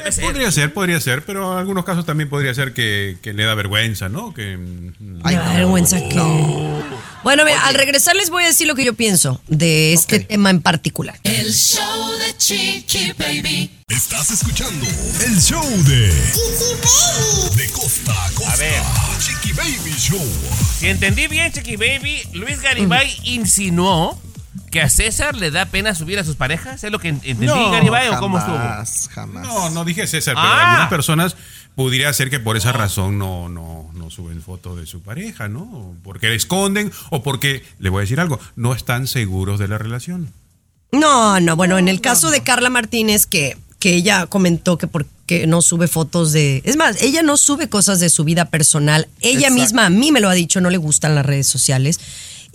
Eh, podría ser, podría ser, pero en algunos casos también podría ser que, que le da vergüenza, ¿no? Que, mm, Ay, da vergüenza que. Bueno, mira, al regresar les voy a decir lo que yo pienso de este tema en particular. El show de Chiqui Baby. Estás escuchando el show de Chiqui Baby. De costa a costa. A ver. Chiqui Baby Show. Si entendí bien, Chiqui Baby, Luis Garibay insinuó que a César le da pena subir a sus parejas. ¿Es lo que entendí, Garibay, o cómo estuvo? jamás, jamás. No, no dije César, pero Ah. algunas personas pudiera ser que por esa razón no, no, no suben fotos de su pareja, ¿no? Porque la esconden o porque, le voy a decir algo, no están seguros de la relación. No, no, bueno, en el caso de Carla Martínez, que, que ella comentó que porque no sube fotos de... Es más, ella no sube cosas de su vida personal. Ella Exacto. misma a mí me lo ha dicho, no le gustan las redes sociales.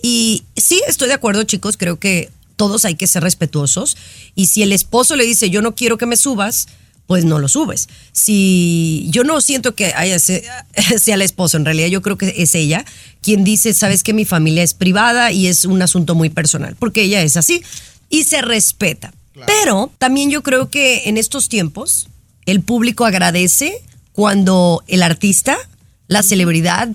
Y sí, estoy de acuerdo, chicos, creo que todos hay que ser respetuosos. Y si el esposo le dice, yo no quiero que me subas, pues no lo subes. Si yo no siento que haya sea el esposo, en realidad yo creo que es ella quien dice, sabes que mi familia es privada y es un asunto muy personal, porque ella es así y se respeta. Pero también yo creo que en estos tiempos el público agradece cuando el artista, la celebridad,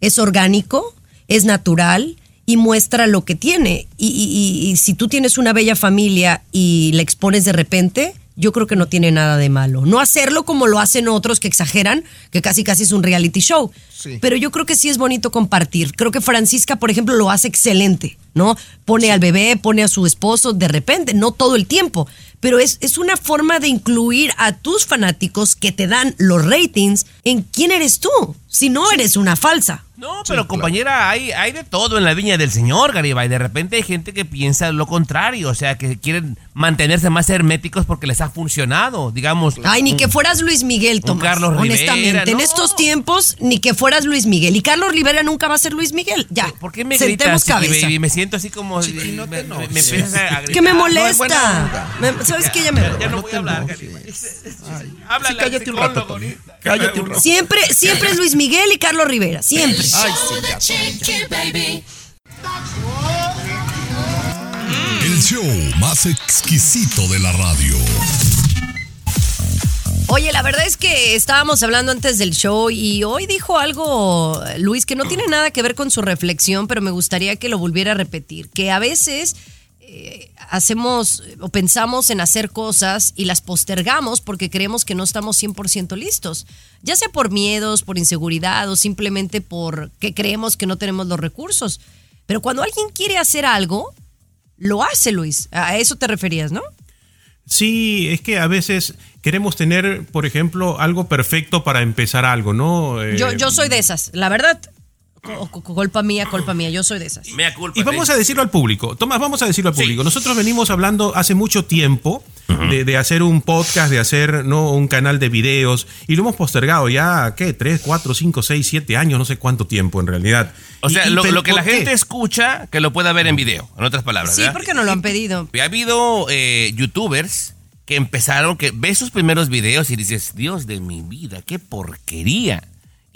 es orgánico, es natural y muestra lo que tiene. Y, y- y- y si tú tienes una bella familia y la expones de repente, yo creo que no tiene nada de malo. No hacerlo como lo hacen otros que exageran, que casi casi es un reality show. Sí. Pero yo creo que sí es bonito compartir. Creo que Francisca, por ejemplo, lo hace excelente, ¿no? Pone al bebé, pone a su esposo de repente, no todo el tiempo. Pero es, es una forma de incluir a tus fanáticos que te dan los ratings en quién eres tú, si no eres una falsa. No, pero compañera, hay, hay de todo en la viña del señor, Garibay. De repente hay gente que piensa lo contrario, o sea, que quieren mantenerse más herméticos porque les ha funcionado, digamos. Ay, ni que fueras Luis Miguel, Tomás. Carlos Rivera, honestamente, en no. estos tiempos, ni que fueras Luis Miguel. Y Carlos Rivera nunca va a ser Luis Miguel. Ya. ¿Por qué me Sentemos gritas, cabeza. Baby? Me siento así como... No te me, me- enojes. me empiezas a gritar. Que me No, molesta. Me- ¿Sabes qué? Ya me Ya, ya no No voy a hablar. Garibay. Ay, Háblale sí, cállate un rato, Tony. Cállate un rato. Siempre, siempre es Luis Miguel y Carlos Rivera. Siempre. Ay, sí, ya, Baby. El show más exquisito de la radio. Oye, la verdad es que estábamos hablando antes del show y hoy dijo algo, Luis, que no tiene nada que ver con su reflexión, pero me gustaría que lo volviera a repetir. Que a veces eh, hacemos o pensamos en hacer cosas y las postergamos porque creemos que no estamos 100% listos. Ya sea por miedos, por inseguridad o simplemente porque creemos que no tenemos los recursos. Pero cuando alguien quiere hacer algo, lo hace, Luis. A eso te referías, ¿no? Sí, es que a veces queremos tener, por ejemplo, algo perfecto para empezar algo, ¿no? Eh, Yo, yo soy de esas, la verdad. Culpa mía, culpa mía, yo soy de esas. Mea culpa. Y vamos a decirlo al público. Tomás, vamos a decirlo al público. Nosotros venimos hablando hace mucho tiempo de, de hacer un podcast, de hacer no un canal de videos, y lo hemos postergado ya, ¿qué? Tres, cuatro, cinco, seis, siete años, no sé cuánto tiempo en realidad. O sea, Y- lo, que la gente escucha, que lo pueda ver en video, en otras palabras. Sí, ¿verdad? porque nos lo han pedido. Ha habido eh, youtubers que empezaron, que ves sus primeros videos y dices, Dios de mi vida, qué porquería.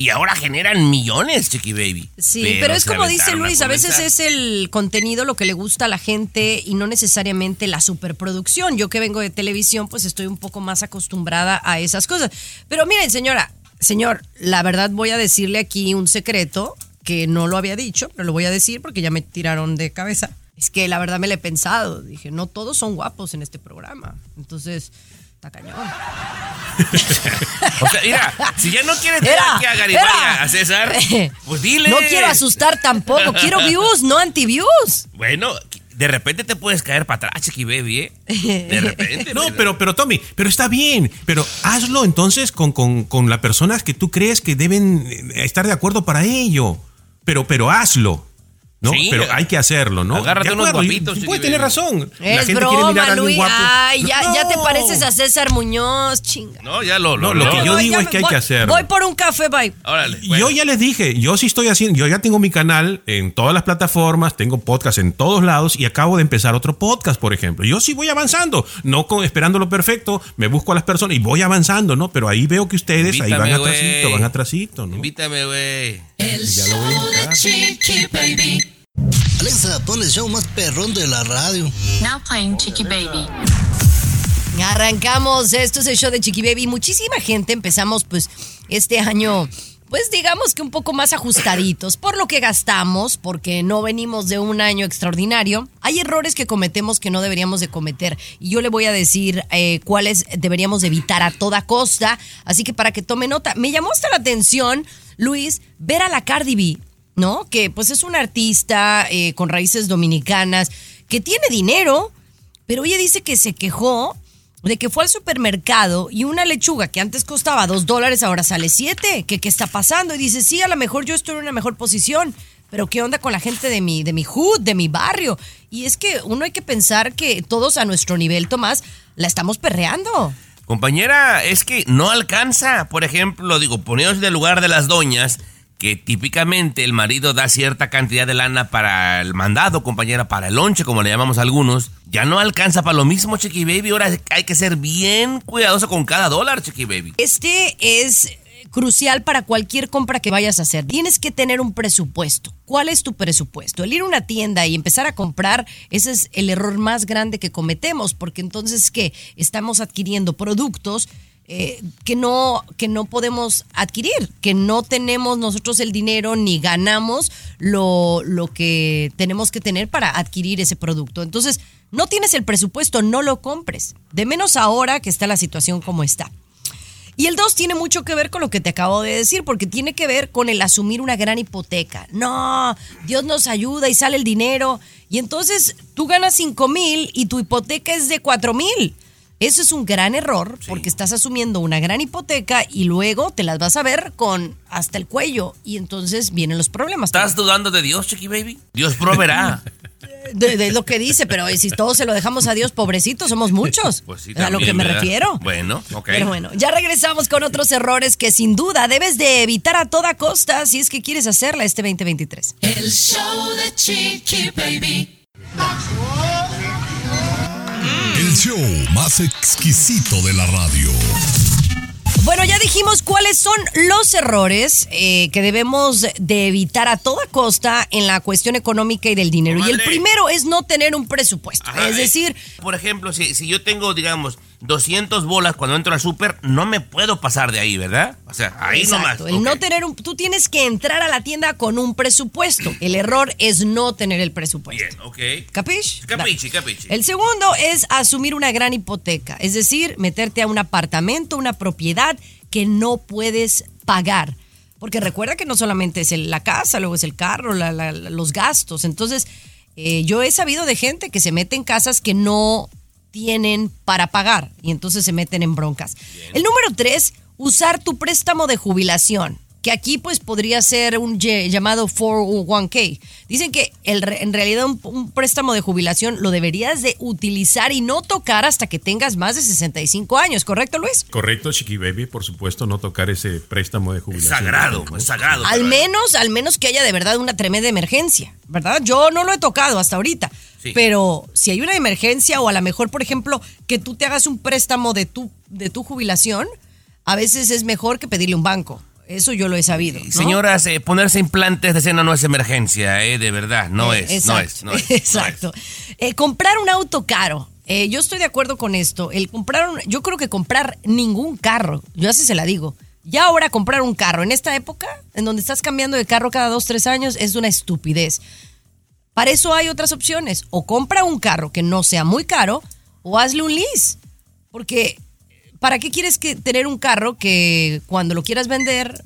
Y ahora generan millones, Chiqui Baby. Sí, pero, es como dice Luis, a veces comenzar. es el contenido lo que le gusta a la gente y no necesariamente la superproducción. Yo que vengo de televisión, pues estoy un poco más acostumbrada a esas cosas. Pero miren, señora, señor, la verdad voy a decirle aquí un secreto que no lo había dicho, pero lo voy a decir porque ya me tiraron de cabeza. Es que la verdad me lo he pensado. Dije, no todos son guapos en este programa. Entonces, está cañón. O sea, mira, si ya no quieres tener Era, aquí a Garibay, a César, pues dile. No quiero asustar tampoco, quiero views, no anti-views. Bueno, de repente te puedes caer para atrás, Chiqui Baby, ¿eh? De repente. No, pero, pero Tommy, pero está bien. Pero hazlo entonces con, con, con las personas que tú crees que deben eh, estar de acuerdo para ello. Pero, pero hazlo. ¿No? Sí. Pero hay que hacerlo, ¿no? Agárrate unos guapitos, Puede tener razón. La Es gente quiere mirar broma, a alguien Luis. guapo. Ay, ya, ya te pareces a César Muñoz, chinga. No, ya lo, No, lo que yo digo es que hay voy- que hacerlo. Voy por un café, bye. Órale. Yo ya les dije, yo sí estoy haciendo, yo ya tengo mi canal en todas las plataformas, tengo podcast en todos lados y acabo de empezar otro podcast, por ejemplo. Yo sí voy avanzando, no con, esperando lo perfecto, me busco a las personas y voy avanzando, ¿no? Pero ahí veo que ustedes ahí van atrasito, van atrasito, ¿no? Invítame, güey. El show de Chiqui Baby. Alexa, pon el show más perrón de la radio. Now playing Chiqui Baby. Arrancamos, esto es el show de Chiqui Baby. Muchísima gente empezamos pues este año, pues digamos que un poco más ajustaditos por lo que gastamos, porque no venimos de un año extraordinario. Hay errores que cometemos que no deberíamos de cometer y yo le voy a decir eh, cuáles deberíamos de evitar a toda costa. Así que para que tome nota, me llamó hasta la atención, Luis, ver a la Cardi B, ¿no? Que pues es una artista eh, con raíces dominicanas que tiene dinero, pero ella dice que se quejó de que fue al supermercado y una lechuga que antes costaba dos dólares ahora sale siete. ¿Qué, ¿Qué está pasando? Y dice, sí, a lo mejor yo estoy en una mejor posición, pero ¿qué onda con la gente de mi, de mi hood, de mi barrio? Y es que uno hay que pensar que todos a nuestro nivel, Tomás, la estamos perreando. Compañera, es que no alcanza. Por ejemplo, digo, poneos en el lugar de las doñas, que típicamente el marido da cierta cantidad de lana para el mandado, compañera, para el lonche, como le llamamos algunos. Ya no alcanza para lo mismo, Chiqui Baby. Ahora hay que ser bien cuidadoso con cada dólar, Chiqui Baby. Este es crucial para cualquier compra que vayas a hacer. Tienes que tener un presupuesto. ¿Cuál es tu presupuesto? El ir a una tienda y empezar a comprar, ese es el error más grande que cometemos, porque entonces que estamos adquiriendo productos eh, que no que no podemos adquirir, que no tenemos nosotros el dinero ni ganamos lo, lo que tenemos que tener para adquirir ese producto. Entonces, no tienes el presupuesto, no lo compres. De menos ahora que está la situación como está. Y el 2 tiene mucho que ver con lo que te acabo de decir, porque tiene que ver con el asumir una gran hipoteca. No, Dios nos ayuda y sale el dinero. Y entonces tú ganas 5 mil y tu hipoteca es de 4 mil. Eso es un gran error porque estás asumiendo una gran hipoteca y luego te las vas a ver con hasta el cuello y entonces vienen los problemas. ¿Estás dudando de Dios, Chiqui Baby? Dios proveerá. De, de lo que dice, pero si todos se lo dejamos a Dios, pobrecitos, somos muchos. Pues sí, a lo también, que me ¿verdad? refiero. Bueno, ok. Pero bueno, ya regresamos con otros errores que sin duda debes de evitar a toda costa si es que quieres hacerla este 2023. El show de Chiqui Baby. Show más exquisito de la radio. Bueno, ya dijimos cuáles son los errores eh, que debemos de evitar a toda costa en la cuestión económica y del dinero. Y el primero es no tener un presupuesto. Ajá, es eh, decir, por ejemplo, si, si yo tengo, digamos, 200 bolas cuando entro al súper, no me puedo pasar de ahí, ¿verdad? O sea, ahí Exacto, nomás. El no tener un, tú tienes que entrar a la tienda con un presupuesto. El error es no tener el presupuesto. Bien, ok. ¿Capish? Capichi, capichi. El segundo es asumir una gran hipoteca, es decir, meterte a un apartamento, una propiedad que no puedes pagar. Porque recuerda que no solamente es el- la casa, luego es el carro, la- los gastos. Entonces, eh, yo he sabido de gente que se mete en casas que no tienen para pagar. Y entonces se meten en broncas. El número tres, usar tu préstamo de jubilación, que aquí pues podría ser un llamado 401k. Dicen que el en realidad un, un préstamo de jubilación lo deberías de utilizar y no tocar hasta que tengas más de 65 años, ¿correcto Luis? Correcto, Chiqui Baby, por supuesto, no tocar ese préstamo de jubilación. sagrado, es sagrado. Al menos, al menos que haya de verdad una tremenda emergencia, ¿verdad? Yo no lo he tocado hasta ahorita. Sí. Pero si hay una emergencia o a lo mejor, por ejemplo, que tú te hagas un préstamo de tu, de tu jubilación, a veces es mejor que pedirle un banco. Eso yo lo he sabido. ¿no? Señoras, eh, ponerse implantes de cena no es emergencia, eh, de verdad, no Eh, es, no es, no es. no es. Exacto. Comprar un auto caro. Yo estoy de acuerdo con esto. El comprar un- yo creo que comprar ningún carro, yo así se la digo. Ya ahora comprar un carro en esta época, en donde estás cambiando de carro cada dos, tres años, es una estupidez. Para eso hay otras opciones. O compra un carro que no sea muy caro, o hazle un lease. Porque, ¿para qué quieres que tener un carro que cuando lo quieras vender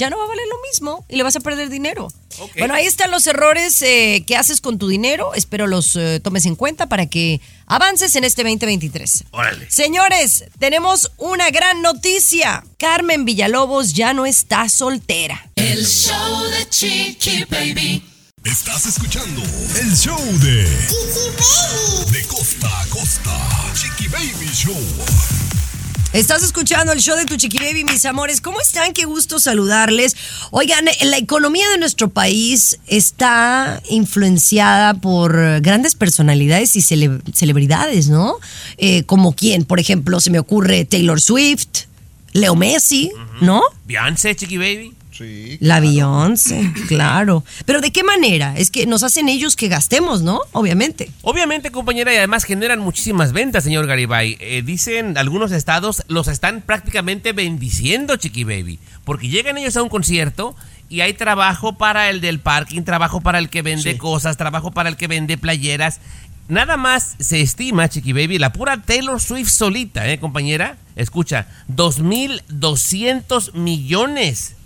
ya no va a valer lo mismo y le vas a perder dinero? Bueno, ahí están los errores eh, que haces con tu dinero. Espero los eh, tomes en cuenta para que avances en este 2023. Órale. Señores, tenemos una gran noticia. Carmen Villalobos ya no está soltera. El show de Chiqui Baby. Estás escuchando el show de Chiqui Baby. De costa a costa. Chiqui Baby Show. Estás escuchando el show de tu chiqui baby, mis amores. ¿Cómo están? Qué gusto saludarles. Oigan, la economía de nuestro país está influenciada por grandes personalidades y cele- celebridades, ¿no? Eh, como quién, por ejemplo, se me ocurre Taylor Swift, Leo Messi, ¿no? Beyoncé, Chiqui Baby. Sí. La Beyoncé, claro. Pero ¿de qué manera? Es que nos hacen ellos que gastemos, ¿no? Obviamente. Obviamente, compañera, y además generan muchísimas ventas, señor Garibay. Eh, dicen algunos estados los están prácticamente bendiciendo, Chiqui Baby. Porque llegan ellos a un concierto y hay trabajo para el del parking, trabajo para el que vende cosas, trabajo para el que vende playeras. Nada más se estima, Chiqui Baby, la pura Taylor Swift solita, ¿eh, compañera? Escucha, 2.200 millones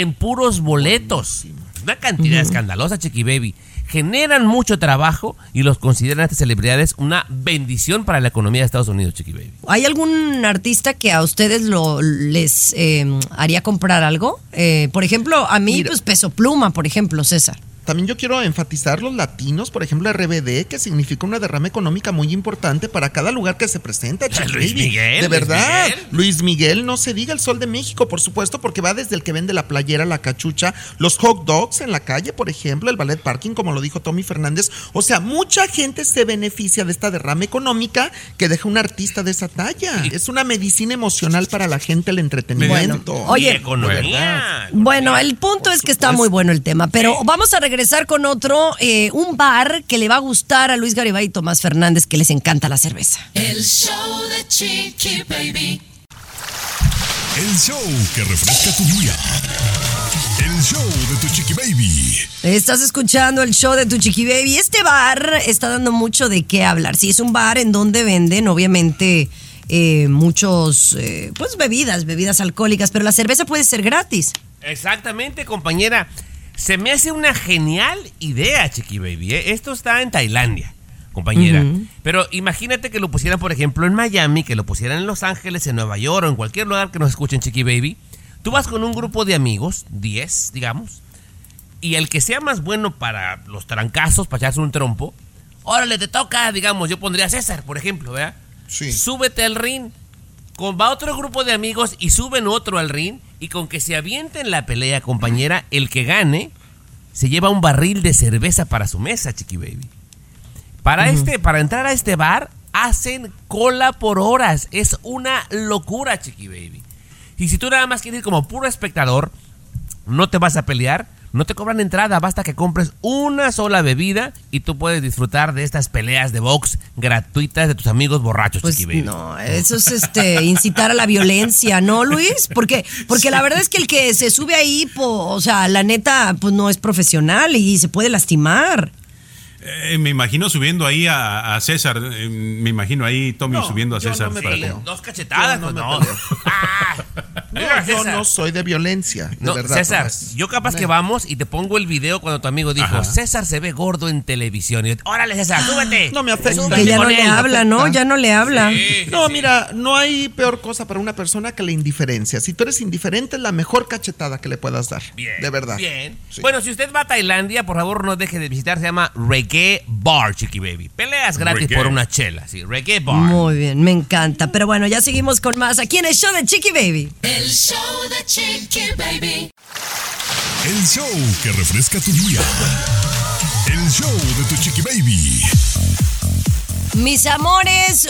en puros boletos. Una cantidad escandalosa, Chiqui Baby. Generan mucho trabajo y los consideran a estas celebridades una bendición para la economía de Estados Unidos, Chiqui Baby. ¿Hay algún artista que a ustedes lo les eh, haría comprar algo? Eh, por ejemplo, a mí, pues Peso Pluma, por ejemplo, César. También yo quiero enfatizar los latinos, por ejemplo, RBD, que significa una derrama económica muy importante para cada lugar que se presenta. Luis Baby. Miguel, De Luis verdad. Miguel. Luis Miguel, no se diga el sol de México, por supuesto, porque va desde el que vende la playera, la cachucha, los hot dogs en la calle, por ejemplo, el ballet parking, como lo dijo Tommy Fernández. O sea, mucha gente se beneficia de esta derrama económica que deja un artista de esa talla. Es una medicina emocional para la gente, el entretenimiento. Oye, De economía. Bueno, el punto es que está muy bueno el tema, pero vamos a regresar con otro, eh, un bar que le va a gustar a Luis Garibay y Tomás Fernández, que les encanta la cerveza. El show de Chiqui Baby. El show que refresca tu día. El show de tu chiqui baby. Estás escuchando el show de tu chiqui baby. Este bar está dando mucho de qué hablar. Sí, es un bar en donde venden, obviamente, eh, muchos, eh, pues bebidas, bebidas alcohólicas, pero la cerveza puede ser gratis. Exactamente, compañera. Se me hace una genial idea, Chiqui Baby. ¿eh? Esto está en Tailandia, compañera. Pero imagínate que lo pusieran, por ejemplo, en Miami, que lo pusieran en Los Ángeles, en Nueva York o en cualquier lugar que nos escuchen, Chiqui Baby. Tú vas con un grupo de amigos, 10, digamos, y el que sea más bueno para los trancazos, para echarse un trompo, órale, te toca, digamos, yo pondría a César, por ejemplo, ¿verdad? Sí. Súbete al ring. Con, va otro grupo de amigos y suben otro al ring. Y con que se avienten la pelea, compañera, el que gane se lleva un barril de cerveza para su mesa, Chiqui Baby. Para, este, para entrar a este bar, hacen cola por horas. Es una locura, Chiqui Baby. Y si tú nada más quieres ir como puro espectador, no te vas a pelear, no te cobran entrada, basta que compres una sola bebida y tú puedes disfrutar de estas peleas de box gratuitas de tus amigos borrachos, Pues Chiqui Baby. no, eso es este incitar a la violencia, ¿no, Luis? Porque, porque la verdad es que el que se sube ahí, po- o sea, la neta, pues no es profesional y se puede lastimar. Eh, me imagino subiendo ahí a, a César. eh, me imagino ahí Tommy No, subiendo a yo no César. me para- peleo. Dos cachetadas, Yo no pues me no. peleo. Ah. No, Mira, yo César. no soy de violencia, de No, verdad. César, Tomás. yo capaz que vamos y te pongo el video cuando tu amigo dijo, Ajá. César se ve gordo en televisión. Y yo, órale, César, súbete. No me afecta. Que ya no le él". habla, ¿no? Ya no le habla. Sí, No, sí. mira, no hay peor cosa para una persona que la indiferencia. Si tú eres indiferente, es la mejor cachetada que le puedas dar. Bien, De verdad. Bien. Sí. Bueno, si usted va a Tailandia, por favor no deje de visitar. Se llama Reggae Bar, Chiqui Baby. Peleas gratis Reggae. por una chela, sí. Reggae Bar. Muy bien, me encanta. Pero bueno, ya seguimos con más aquí en el show de Chiqui Baby. El show de Chiqui Baby. El show que refresca tu día. El show de tu chiqui baby. Mis amores,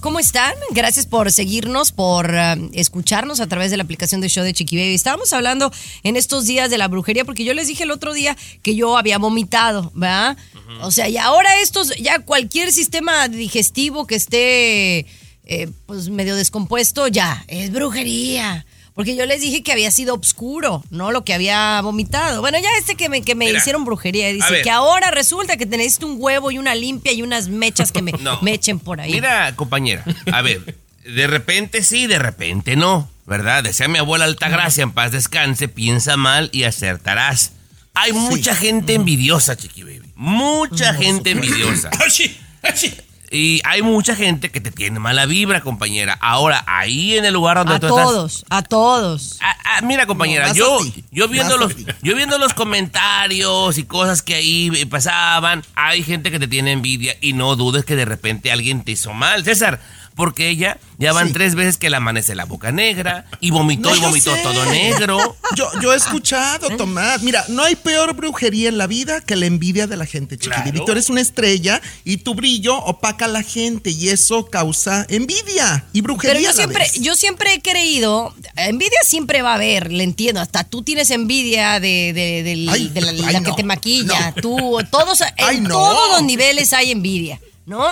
¿cómo están? Gracias por seguirnos, por eh, escucharnos a través de la aplicación de show de Chiqui Baby. Estábamos hablando en estos días de la brujería porque yo les dije el otro día que yo había vomitado, ¿verdad? O sea, y ahora estos, ya cualquier sistema digestivo que esté eh, pues medio descompuesto, ya, es brujería. Porque yo les dije que había sido obscuro, ¿no? Lo que había vomitado. Bueno, ya este que me, que me Mira, hicieron brujería. Dice que ahora resulta que te necesito un huevo y una limpia y unas mechas que me, No. me echen por ahí. Mira, compañera, a ver, de repente sí, de repente no, ¿verdad? Decía mi abuela Altagracia, en paz descanse, piensa mal y acertarás. Hay mucha gente envidiosa, Chiqui Baby. Mucha gente envidiosa. Y hay mucha gente que te tiene mala vibra, compañera. Ahora, ahí en el lugar donde A tú todos, a todos. estás. Ah, mira, compañera, No, yo, a yo viendo a los, yo viendo los comentarios y cosas que ahí pasaban, hay gente que te tiene envidia y no dudes que de repente alguien te hizo mal, César. Porque ella ya van Sí. tres veces que le amanece la boca negra y vomitó No, y vomitó sé. todo negro. Yo, yo he escuchado, Tomás. Mira, no hay peor brujería en la vida que la envidia de la gente, chiquilín. Claro. Tú eres una estrella y tu brillo opaca a la gente y eso causa envidia y brujería. Pero yo a la siempre, vez. yo siempre he creído, envidia siempre va a haber, le entiendo, hasta tú tienes envidia de, de- Ay, de la, ay, la que te maquilla, no. tú, todos, Ay, en no. todos los niveles hay envidia, ¿no?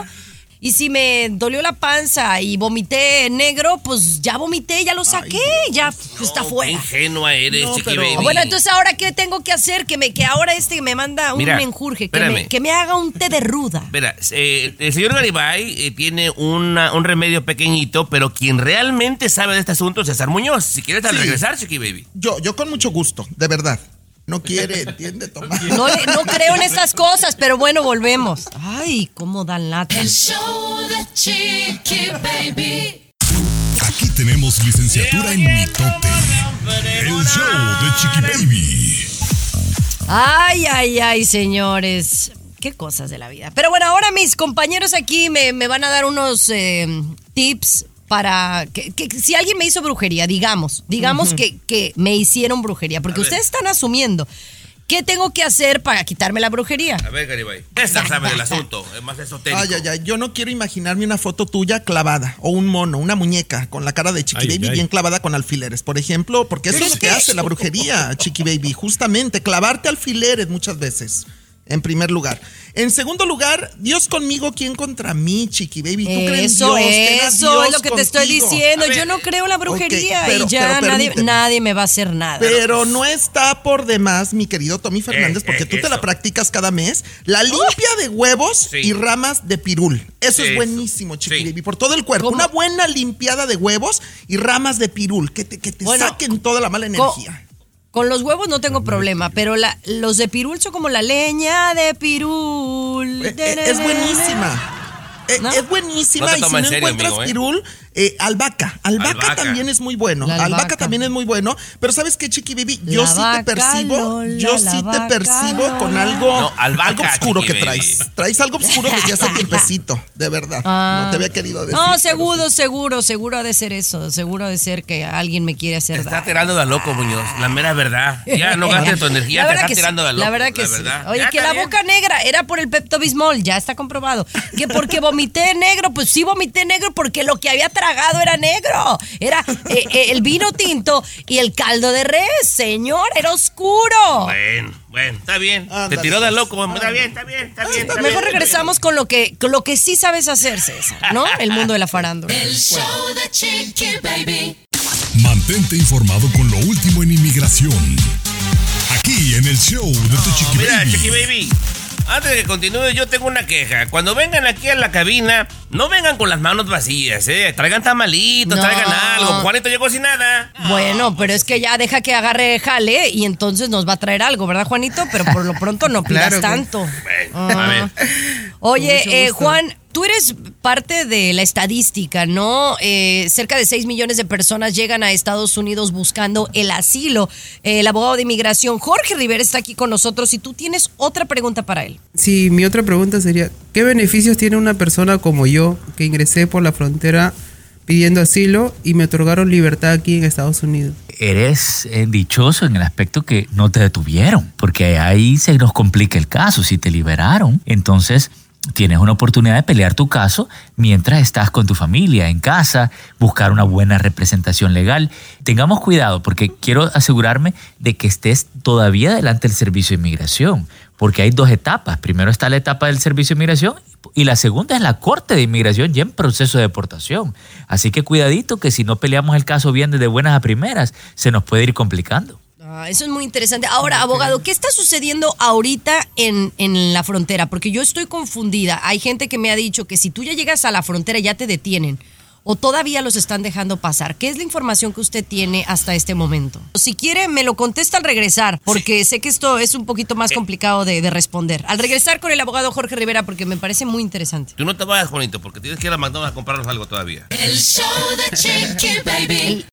Y si me dolió la panza y vomité negro, pues ya vomité, ya lo saqué, ya pues, está fuera. Qué ingenua eres, No, chiqui pero- baby. Bueno, entonces ahora qué tengo que hacer? Que me que ahora este me manda un Mira, menjurje, que me, que me haga un té de ruda. Mira, eh, el señor Garibay eh, tiene una- un remedio pequeñito, pero quien realmente sabe de este asunto es César Muñoz. Si quieres al Sí. regresar, Chiqui Baby. Yo, yo con mucho gusto, de verdad. No quiere, entiende, Tomás. No, le- no creo en estas cosas, pero bueno, volvemos. Ay, cómo dan lata. El show de Chiqui Baby. Aquí tenemos licenciatura en mitote. El show de Chiqui Baby. Ay, ay, ay, señores. Qué cosas de la vida. Pero bueno, ahora mis compañeros aquí me, me van a dar unos eh, tips para que, que si alguien me hizo brujería, digamos, digamos que, que me hicieron brujería, porque ustedes están asumiendo. ¿Qué tengo que hacer para quitarme la brujería? A ver, Garibay. César sabe del asunto, es más esotérico. Ay, ay, ay, yo no quiero imaginarme una foto tuya clavada o un mono, una muñeca con la cara de Chiqui Ay, Baby ay. bien clavada con alfileres, por ejemplo, porque eso es lo que- hace la brujería, Chiqui Baby, justamente clavarte alfileres muchas veces. En primer lugar. En segundo lugar, Dios conmigo, ¿quién contra mí, Chiqui Baby? ¿Tú crees en Eso, Dios? Ten a eso Dios es lo que te estoy diciendo. Ver, Yo no creo en la brujería pero- y ya pero nadie, nadie me va a hacer nada. Pero no está por demás, mi querido Tommy Fernández, Eh, porque eh, tú te la practicas cada mes. La limpia de huevos Sí. y ramas de pirul. Eso es buenísimo, Chiqui Sí. Baby, por todo el cuerpo. ¿Cómo? Una buena limpiada de huevos y ramas de pirul, que te, que te Bueno, saquen toda la mala energía. Con los huevos no tengo problema, pero la- los de pirul son como la leña de pirul. Eh, eh, es buenísima. Eh, ¿No? Es buenísima No te y si no serio, encuentras amigo, ¿eh? pirul, eh, albahaca. albahaca. Albahaca. también es muy bueno. Albahaca. albahaca. también es muy bueno. Pero ¿sabes qué, Chiqui Baby? Yo La sí te percibo, Lola, yo sí te percibo con algo, No, albahaca, algo oscuro Chiqui que Baby. traes. Traes algo oscuro desde hace tiempecito, de verdad. Ah. No te había querido decir. No, seguro, sí. seguro, seguro ha de ser eso. Seguro ha de ser que alguien me quiere Te hacer está tirando de loco, Muñoz. La mera verdad. Ya no gastes tu energía, La te verdad está que sí, tirando de loco. La verdad que sí. verdad. Oye, Ya que la bien. boca negra era por el Pepto Bismol, ya está comprobado. Que porque vomité negro, pues sí vomité negro porque lo que había tragado era negro. Era eh, eh, el vino tinto y el caldo de res, señor, era oscuro. Bueno, bueno, está bien. Te tiró de pues. loco. Está bien, está bien, está bien. está bien, Mejor regresamos con lo que, con lo que sí sabes hacer, César, ¿no? El mundo de la farándula. El show de Chiqui Baby. Mantente informado con lo último en inmigración. Aquí en el show de tu Chiqui Mira, Baby. Chiqui Baby. Antes de que continúe, yo tengo una queja. Cuando vengan aquí a la cabina, no vengan con las manos vacías, ¿eh? Traigan tamalitos, No. traigan algo. Juanito llegó sin nada. Bueno, pero es que ya deja que agarre jale y entonces nos va a traer algo, ¿verdad, Juanito? Pero por lo pronto no pidas Claro tanto. Bueno, a ver. Oye, eh. Juan, tú eres parte de la estadística, ¿no? Eh, cerca de 6 millones de personas llegan a Estados Unidos buscando el asilo. Eh, el abogado de inmigración, Jorge Rivera, está aquí con nosotros y tú tienes otra pregunta para él. Sí, mi otra pregunta sería, ¿qué beneficios tiene una persona como yo que ingresé por la frontera pidiendo asilo y me otorgaron libertad aquí en Estados Unidos? eres eh, dichoso en el aspecto que no te detuvieron, porque ahí se nos complica el caso. Si te liberaron, entonces tienes una oportunidad de pelear tu caso mientras estás con tu familia en casa, buscar una buena representación legal. Tengamos cuidado porque quiero asegurarme de que estés todavía delante del servicio de inmigración, porque hay dos etapas. Primero está la etapa del servicio de inmigración y la segunda es la corte de inmigración ya en proceso de deportación. Así que cuidadito que si no peleamos el caso bien desde buenas a primeras, se nos puede ir complicando. Ah, eso es muy interesante. Ahora, abogado, ¿qué está sucediendo ahorita en, en la frontera? Porque yo estoy confundida. Hay gente que me ha dicho que si tú ya llegas a la frontera ya te detienen. o todavía los están dejando pasar? ¿Qué es la información que usted tiene hasta este momento? Si quiere, me lo contesta al regresar, porque sé que esto es un poquito más complicado de, de responder. Al regresar con el abogado Jorge Rivera, porque me parece muy interesante. Tú no te vayas, Juanito, porque tienes que ir a McDonald's a comprarnos algo todavía. El show de Chiqui Baby.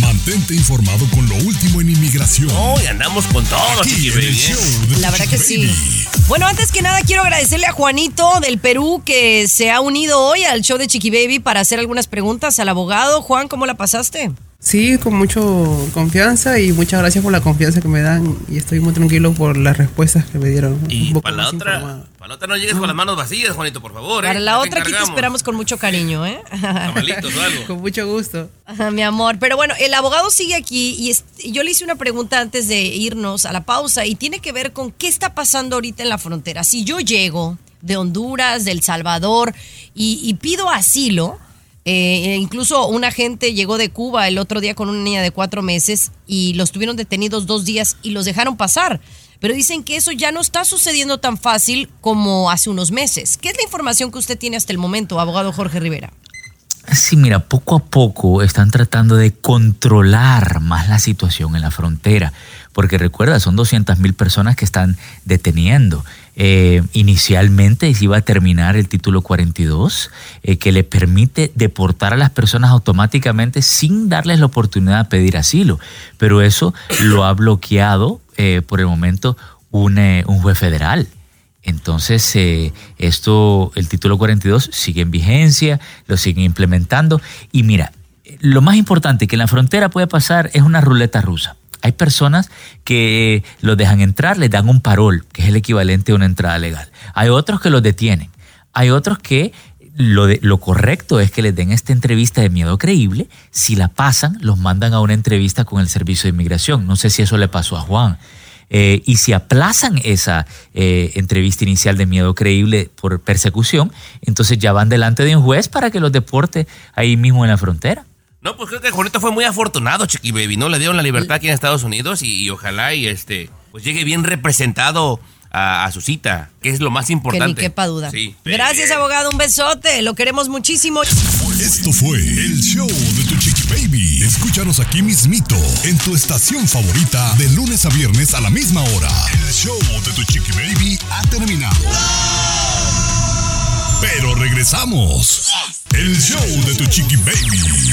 Mantente informado con lo último en inmigración. Hoy andamos con todo, Aquí Baby, ¿eh? La verdad que sí. Bueno, antes que nada quiero agradecerle a Juanito del Perú que se ha unido hoy al show de Chiqui Baby para hacer algunas preguntas al abogado. Juan, ¿cómo la pasaste? Sí, con mucho confianza y muchas gracias por la confianza que me dan y estoy muy tranquilo por las respuestas que me dieron. Y para la otra, para la otra no llegues con las manos vacías, Juanito, por favor. ¿eh? Para la Ya te otra aquí te esperamos con mucho cariño, ¿eh? Tamalitos o algo. Con mucho gusto. Ajá, mi amor. Pero bueno, el abogado sigue aquí y es- yo le hice una pregunta antes de irnos a la pausa y tiene que ver con qué está pasando ahorita en la frontera. Si yo llego de Honduras, de El Salvador y, y pido asilo, eh, incluso un agente llegó de Cuba el otro día con una niña de cuatro meses y los tuvieron detenidos dos días y los dejaron pasar. Pero dicen que eso ya no está sucediendo tan fácil como hace unos meses. ¿Qué es la información que usted tiene hasta el momento, abogado Jorge Rivera? Sí, mira, poco a poco están tratando de controlar más la situación en la frontera, porque recuerda, son 200 mil personas que están deteniendo. Eh, inicialmente se iba a terminar el título 42, eh, que le permite deportar a las personas automáticamente sin darles la oportunidad de pedir asilo, pero eso lo ha bloqueado eh, por el momento un, juez federal. Entonces, esto, el título 42 sigue en vigencia, lo siguen implementando. Y mira, lo más importante que en la frontera puede pasar es una ruleta rusa. Hay personas que los dejan entrar, les dan un parol, que es el equivalente a una entrada legal. Hay otros que los detienen. Hay otros que lo, correcto es que les den esta entrevista de miedo creíble. Si la pasan, los mandan a una entrevista con el Servicio de Inmigración. No sé si eso le pasó a Juan. Eh, y si aplazan esa eh, entrevista inicial de miedo creíble por persecución, entonces ya van delante de un juez para que los deporte ahí mismo en la frontera. No, pues creo que Juanito fue muy afortunado, Chiqui Baby, ¿no? Le dieron la libertad aquí en Estados Unidos y, y ojalá y este, pues llegue bien representado a, a su cita, que es lo más Que importante. ni quepa duda. Sí. Gracias, abogado. Un besote. Lo queremos muchísimo. Esto fue el show de tu chiqui baby. Escúchanos aquí mismito en tu estación favorita de lunes a viernes a la misma hora. El show de tu chiqui baby ha terminado. Pero regresamos. El show de tu chiqui baby.